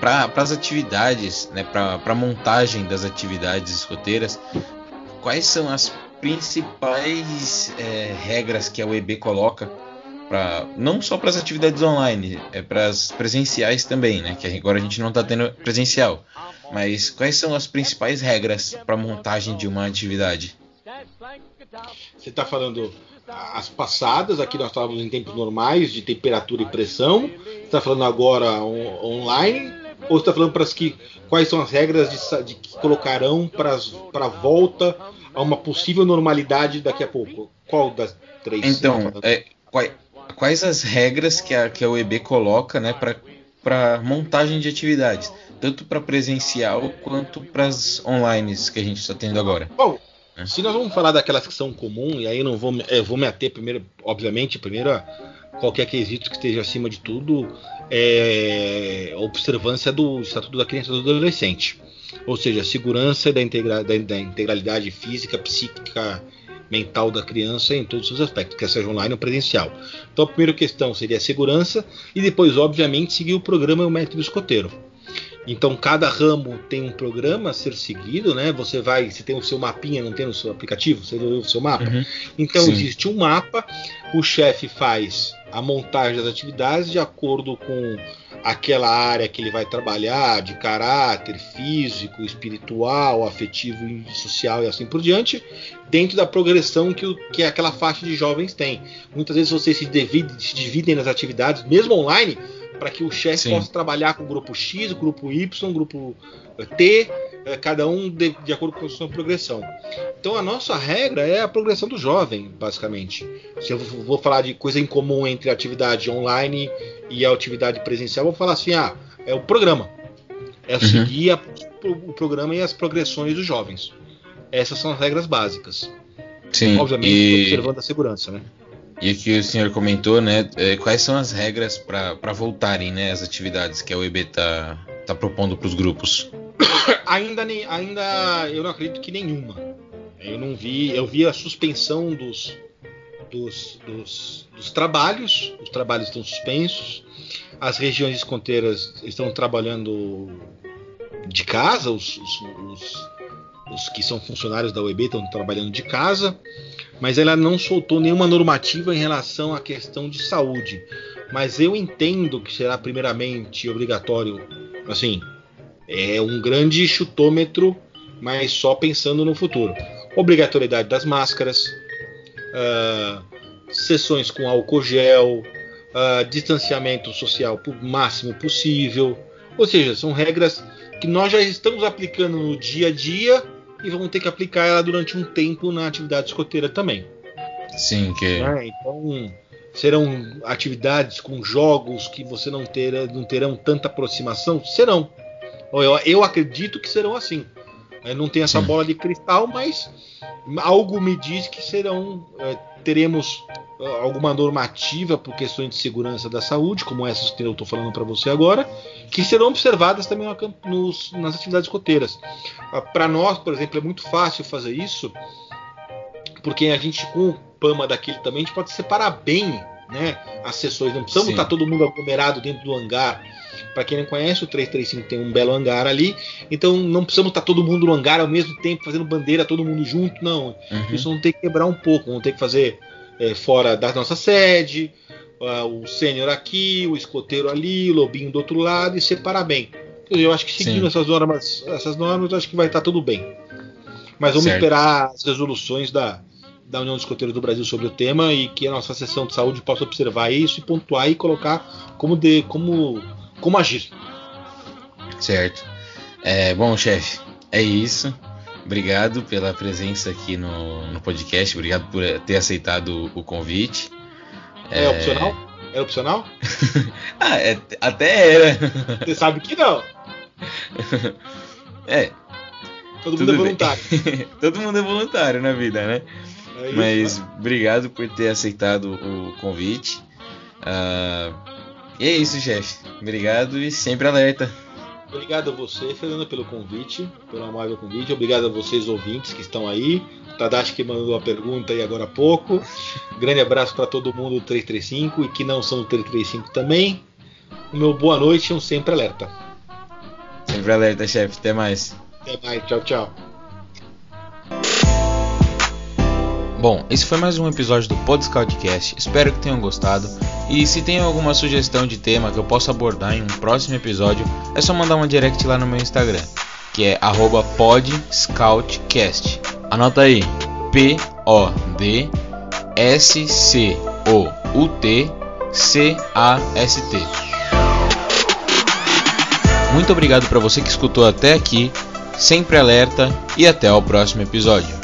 S1: para as atividades, né, para a montagem das atividades escoteiras, quais são as principais é, regras que a UEB coloca para não só para as atividades online, é para as presenciais também, né? Que agora a gente não está tendo presencial. Mas quais são as principais regras para montagem de uma atividade?
S3: Você está falando as passadas, aqui nós estávamos em tempos normais de temperatura e pressão. Você está falando agora on online? Ou você está falando para as que quais são as regras de, de que colocarão para a volta a uma possível normalidade daqui a pouco? Qual das três?
S1: Então, é, quais, quais as regras que a, que a UEB coloca né, para montagem de atividades, tanto para presencial quanto para as online que a gente está tendo agora.
S3: Bom, é. se nós vamos falar daquela secção comum, e aí eu não vou, eu vou me ater primeiro, obviamente, primeiro a qualquer quesito que esteja acima de tudo, é a observância do Estatuto da Criança e do Adolescente. Ou seja, a segurança da, integra, da, da integralidade física, psíquica mental da criança em todos os aspectos, quer seja online ou presencial. Então a primeira questão seria a segurança e depois, obviamente, seguir o programa e o método escoteiro. Então cada ramo tem um programa a ser seguido, né? Você vai, você tem o seu mapinha, não tem o seu aplicativo, você viu o seu mapa. Uhum. Então Sim. existe um mapa, o chefe faz a montagem das atividades de acordo com aquela área que ele vai trabalhar, de caráter físico, espiritual, afetivo social e assim por diante, dentro da progressão que, o, que aquela faixa de jovens tem. Muitas vezes vocês se, divide, se dividem nas atividades, mesmo online, para que o chefe possa trabalhar com o grupo X, o grupo Y, o grupo eh, T, eh, cada um de, de, acordo com a sua progressão. Então a nossa regra é a progressão do jovem, basicamente. Se eu vou falar de coisa em comum entre a atividade online e a atividade presencial, vou falar assim: ah, é o programa. É uhum. seguir a, o programa e as progressões dos jovens. Essas são as regras básicas.
S1: Sim,
S3: Obviamente, e... observando a segurança, né?
S1: E aqui o senhor comentou, né? É, quais são as regras para voltarem, né? As atividades que a UEB está tá propondo para os grupos?
S3: ainda, nem, ainda eu não acredito que nenhuma. Eu não vi, eu vi a suspensão dos, dos, dos, dos trabalhos. Os trabalhos estão suspensos. As regiões esconteiras estão trabalhando de casa. Os, os, os, os que são funcionários da UEB estão trabalhando de casa mas ela não soltou nenhuma normativa em relação à questão de saúde. Mas eu entendo que será primeiramente obrigatório, assim, é um grande chutômetro, mas só pensando no futuro. Obrigatoriedade das máscaras, uh, sessões com álcool gel, uh, distanciamento social o máximo possível. Ou seja, são regras que nós já estamos aplicando no dia a dia e vão ter que aplicar ela durante um tempo na atividade escoteira também.
S1: Sim, que.
S3: É, então serão atividades com jogos que você não, terá, não terão tanta aproximação? Serão. Eu, eu acredito que serão assim. Não tenho essa bola de cristal, mas algo me diz que serão. É, teremos alguma normativa por questões de segurança da saúde, como essas que eu estou falando para você agora, que serão observadas também nos, nas atividades escoteiras. Ah, para nós, por exemplo, é muito fácil fazer isso, porque a gente com o PAMA daquele também a gente pode separar bem né, as sessões. Não precisamos estar todo mundo aglomerado dentro do hangar. Para quem não conhece, o 335 tem um belo hangar ali, então não precisamos estar todo mundo no hangar ao mesmo tempo fazendo bandeira, todo mundo junto, não. Uhum. Isso vamos ter que quebrar um pouco, vamos ter que fazer é, fora da nossa sede, uh, o sênior aqui, o escoteiro ali, o lobinho do outro lado e separar bem. Eu acho que seguindo essas normas, essas normas, acho que vai estar tudo bem. Mas vamos certo. esperar as resoluções da, da União dos Escoteiros do Brasil sobre o tema e que a nossa sessão de saúde possa observar isso e pontuar e colocar como, de, como, como agir.
S1: Certo. É, bom, chefe, é isso. Obrigado pela presença aqui no, no podcast. Obrigado por ter aceitado o convite.
S3: É, é... opcional? É opcional?
S1: ah, é, até era.
S3: Você sabe que não.
S1: é.
S3: Todo mundo é voluntário.
S1: Todo mundo é voluntário na vida, né? É isso, Mas né? obrigado por ter aceitado o convite. Uh, e é isso, chefe. Obrigado e sempre alerta.
S3: Obrigado a você, Fernando, pelo convite, pelo amável convite. Obrigado a vocês, ouvintes, que estão aí. Tadashi que mandou a pergunta aí agora há pouco. Grande abraço para todo mundo do 335 e que não são do 335 também. O meu boa noite e um sempre alerta.
S1: Sempre alerta, chefe. Até mais.
S3: Até mais. Tchau, tchau.
S1: Bom, esse foi mais um episódio do Podscoutcast. Espero que tenham gostado. E se tem alguma sugestão de tema que eu possa abordar em um próximo episódio, é só mandar uma direct lá no meu Instagram, que é podscoutcast. Anota aí: P O D S C O U T C A S T. Muito obrigado para você que escutou até aqui. Sempre alerta e até o próximo episódio.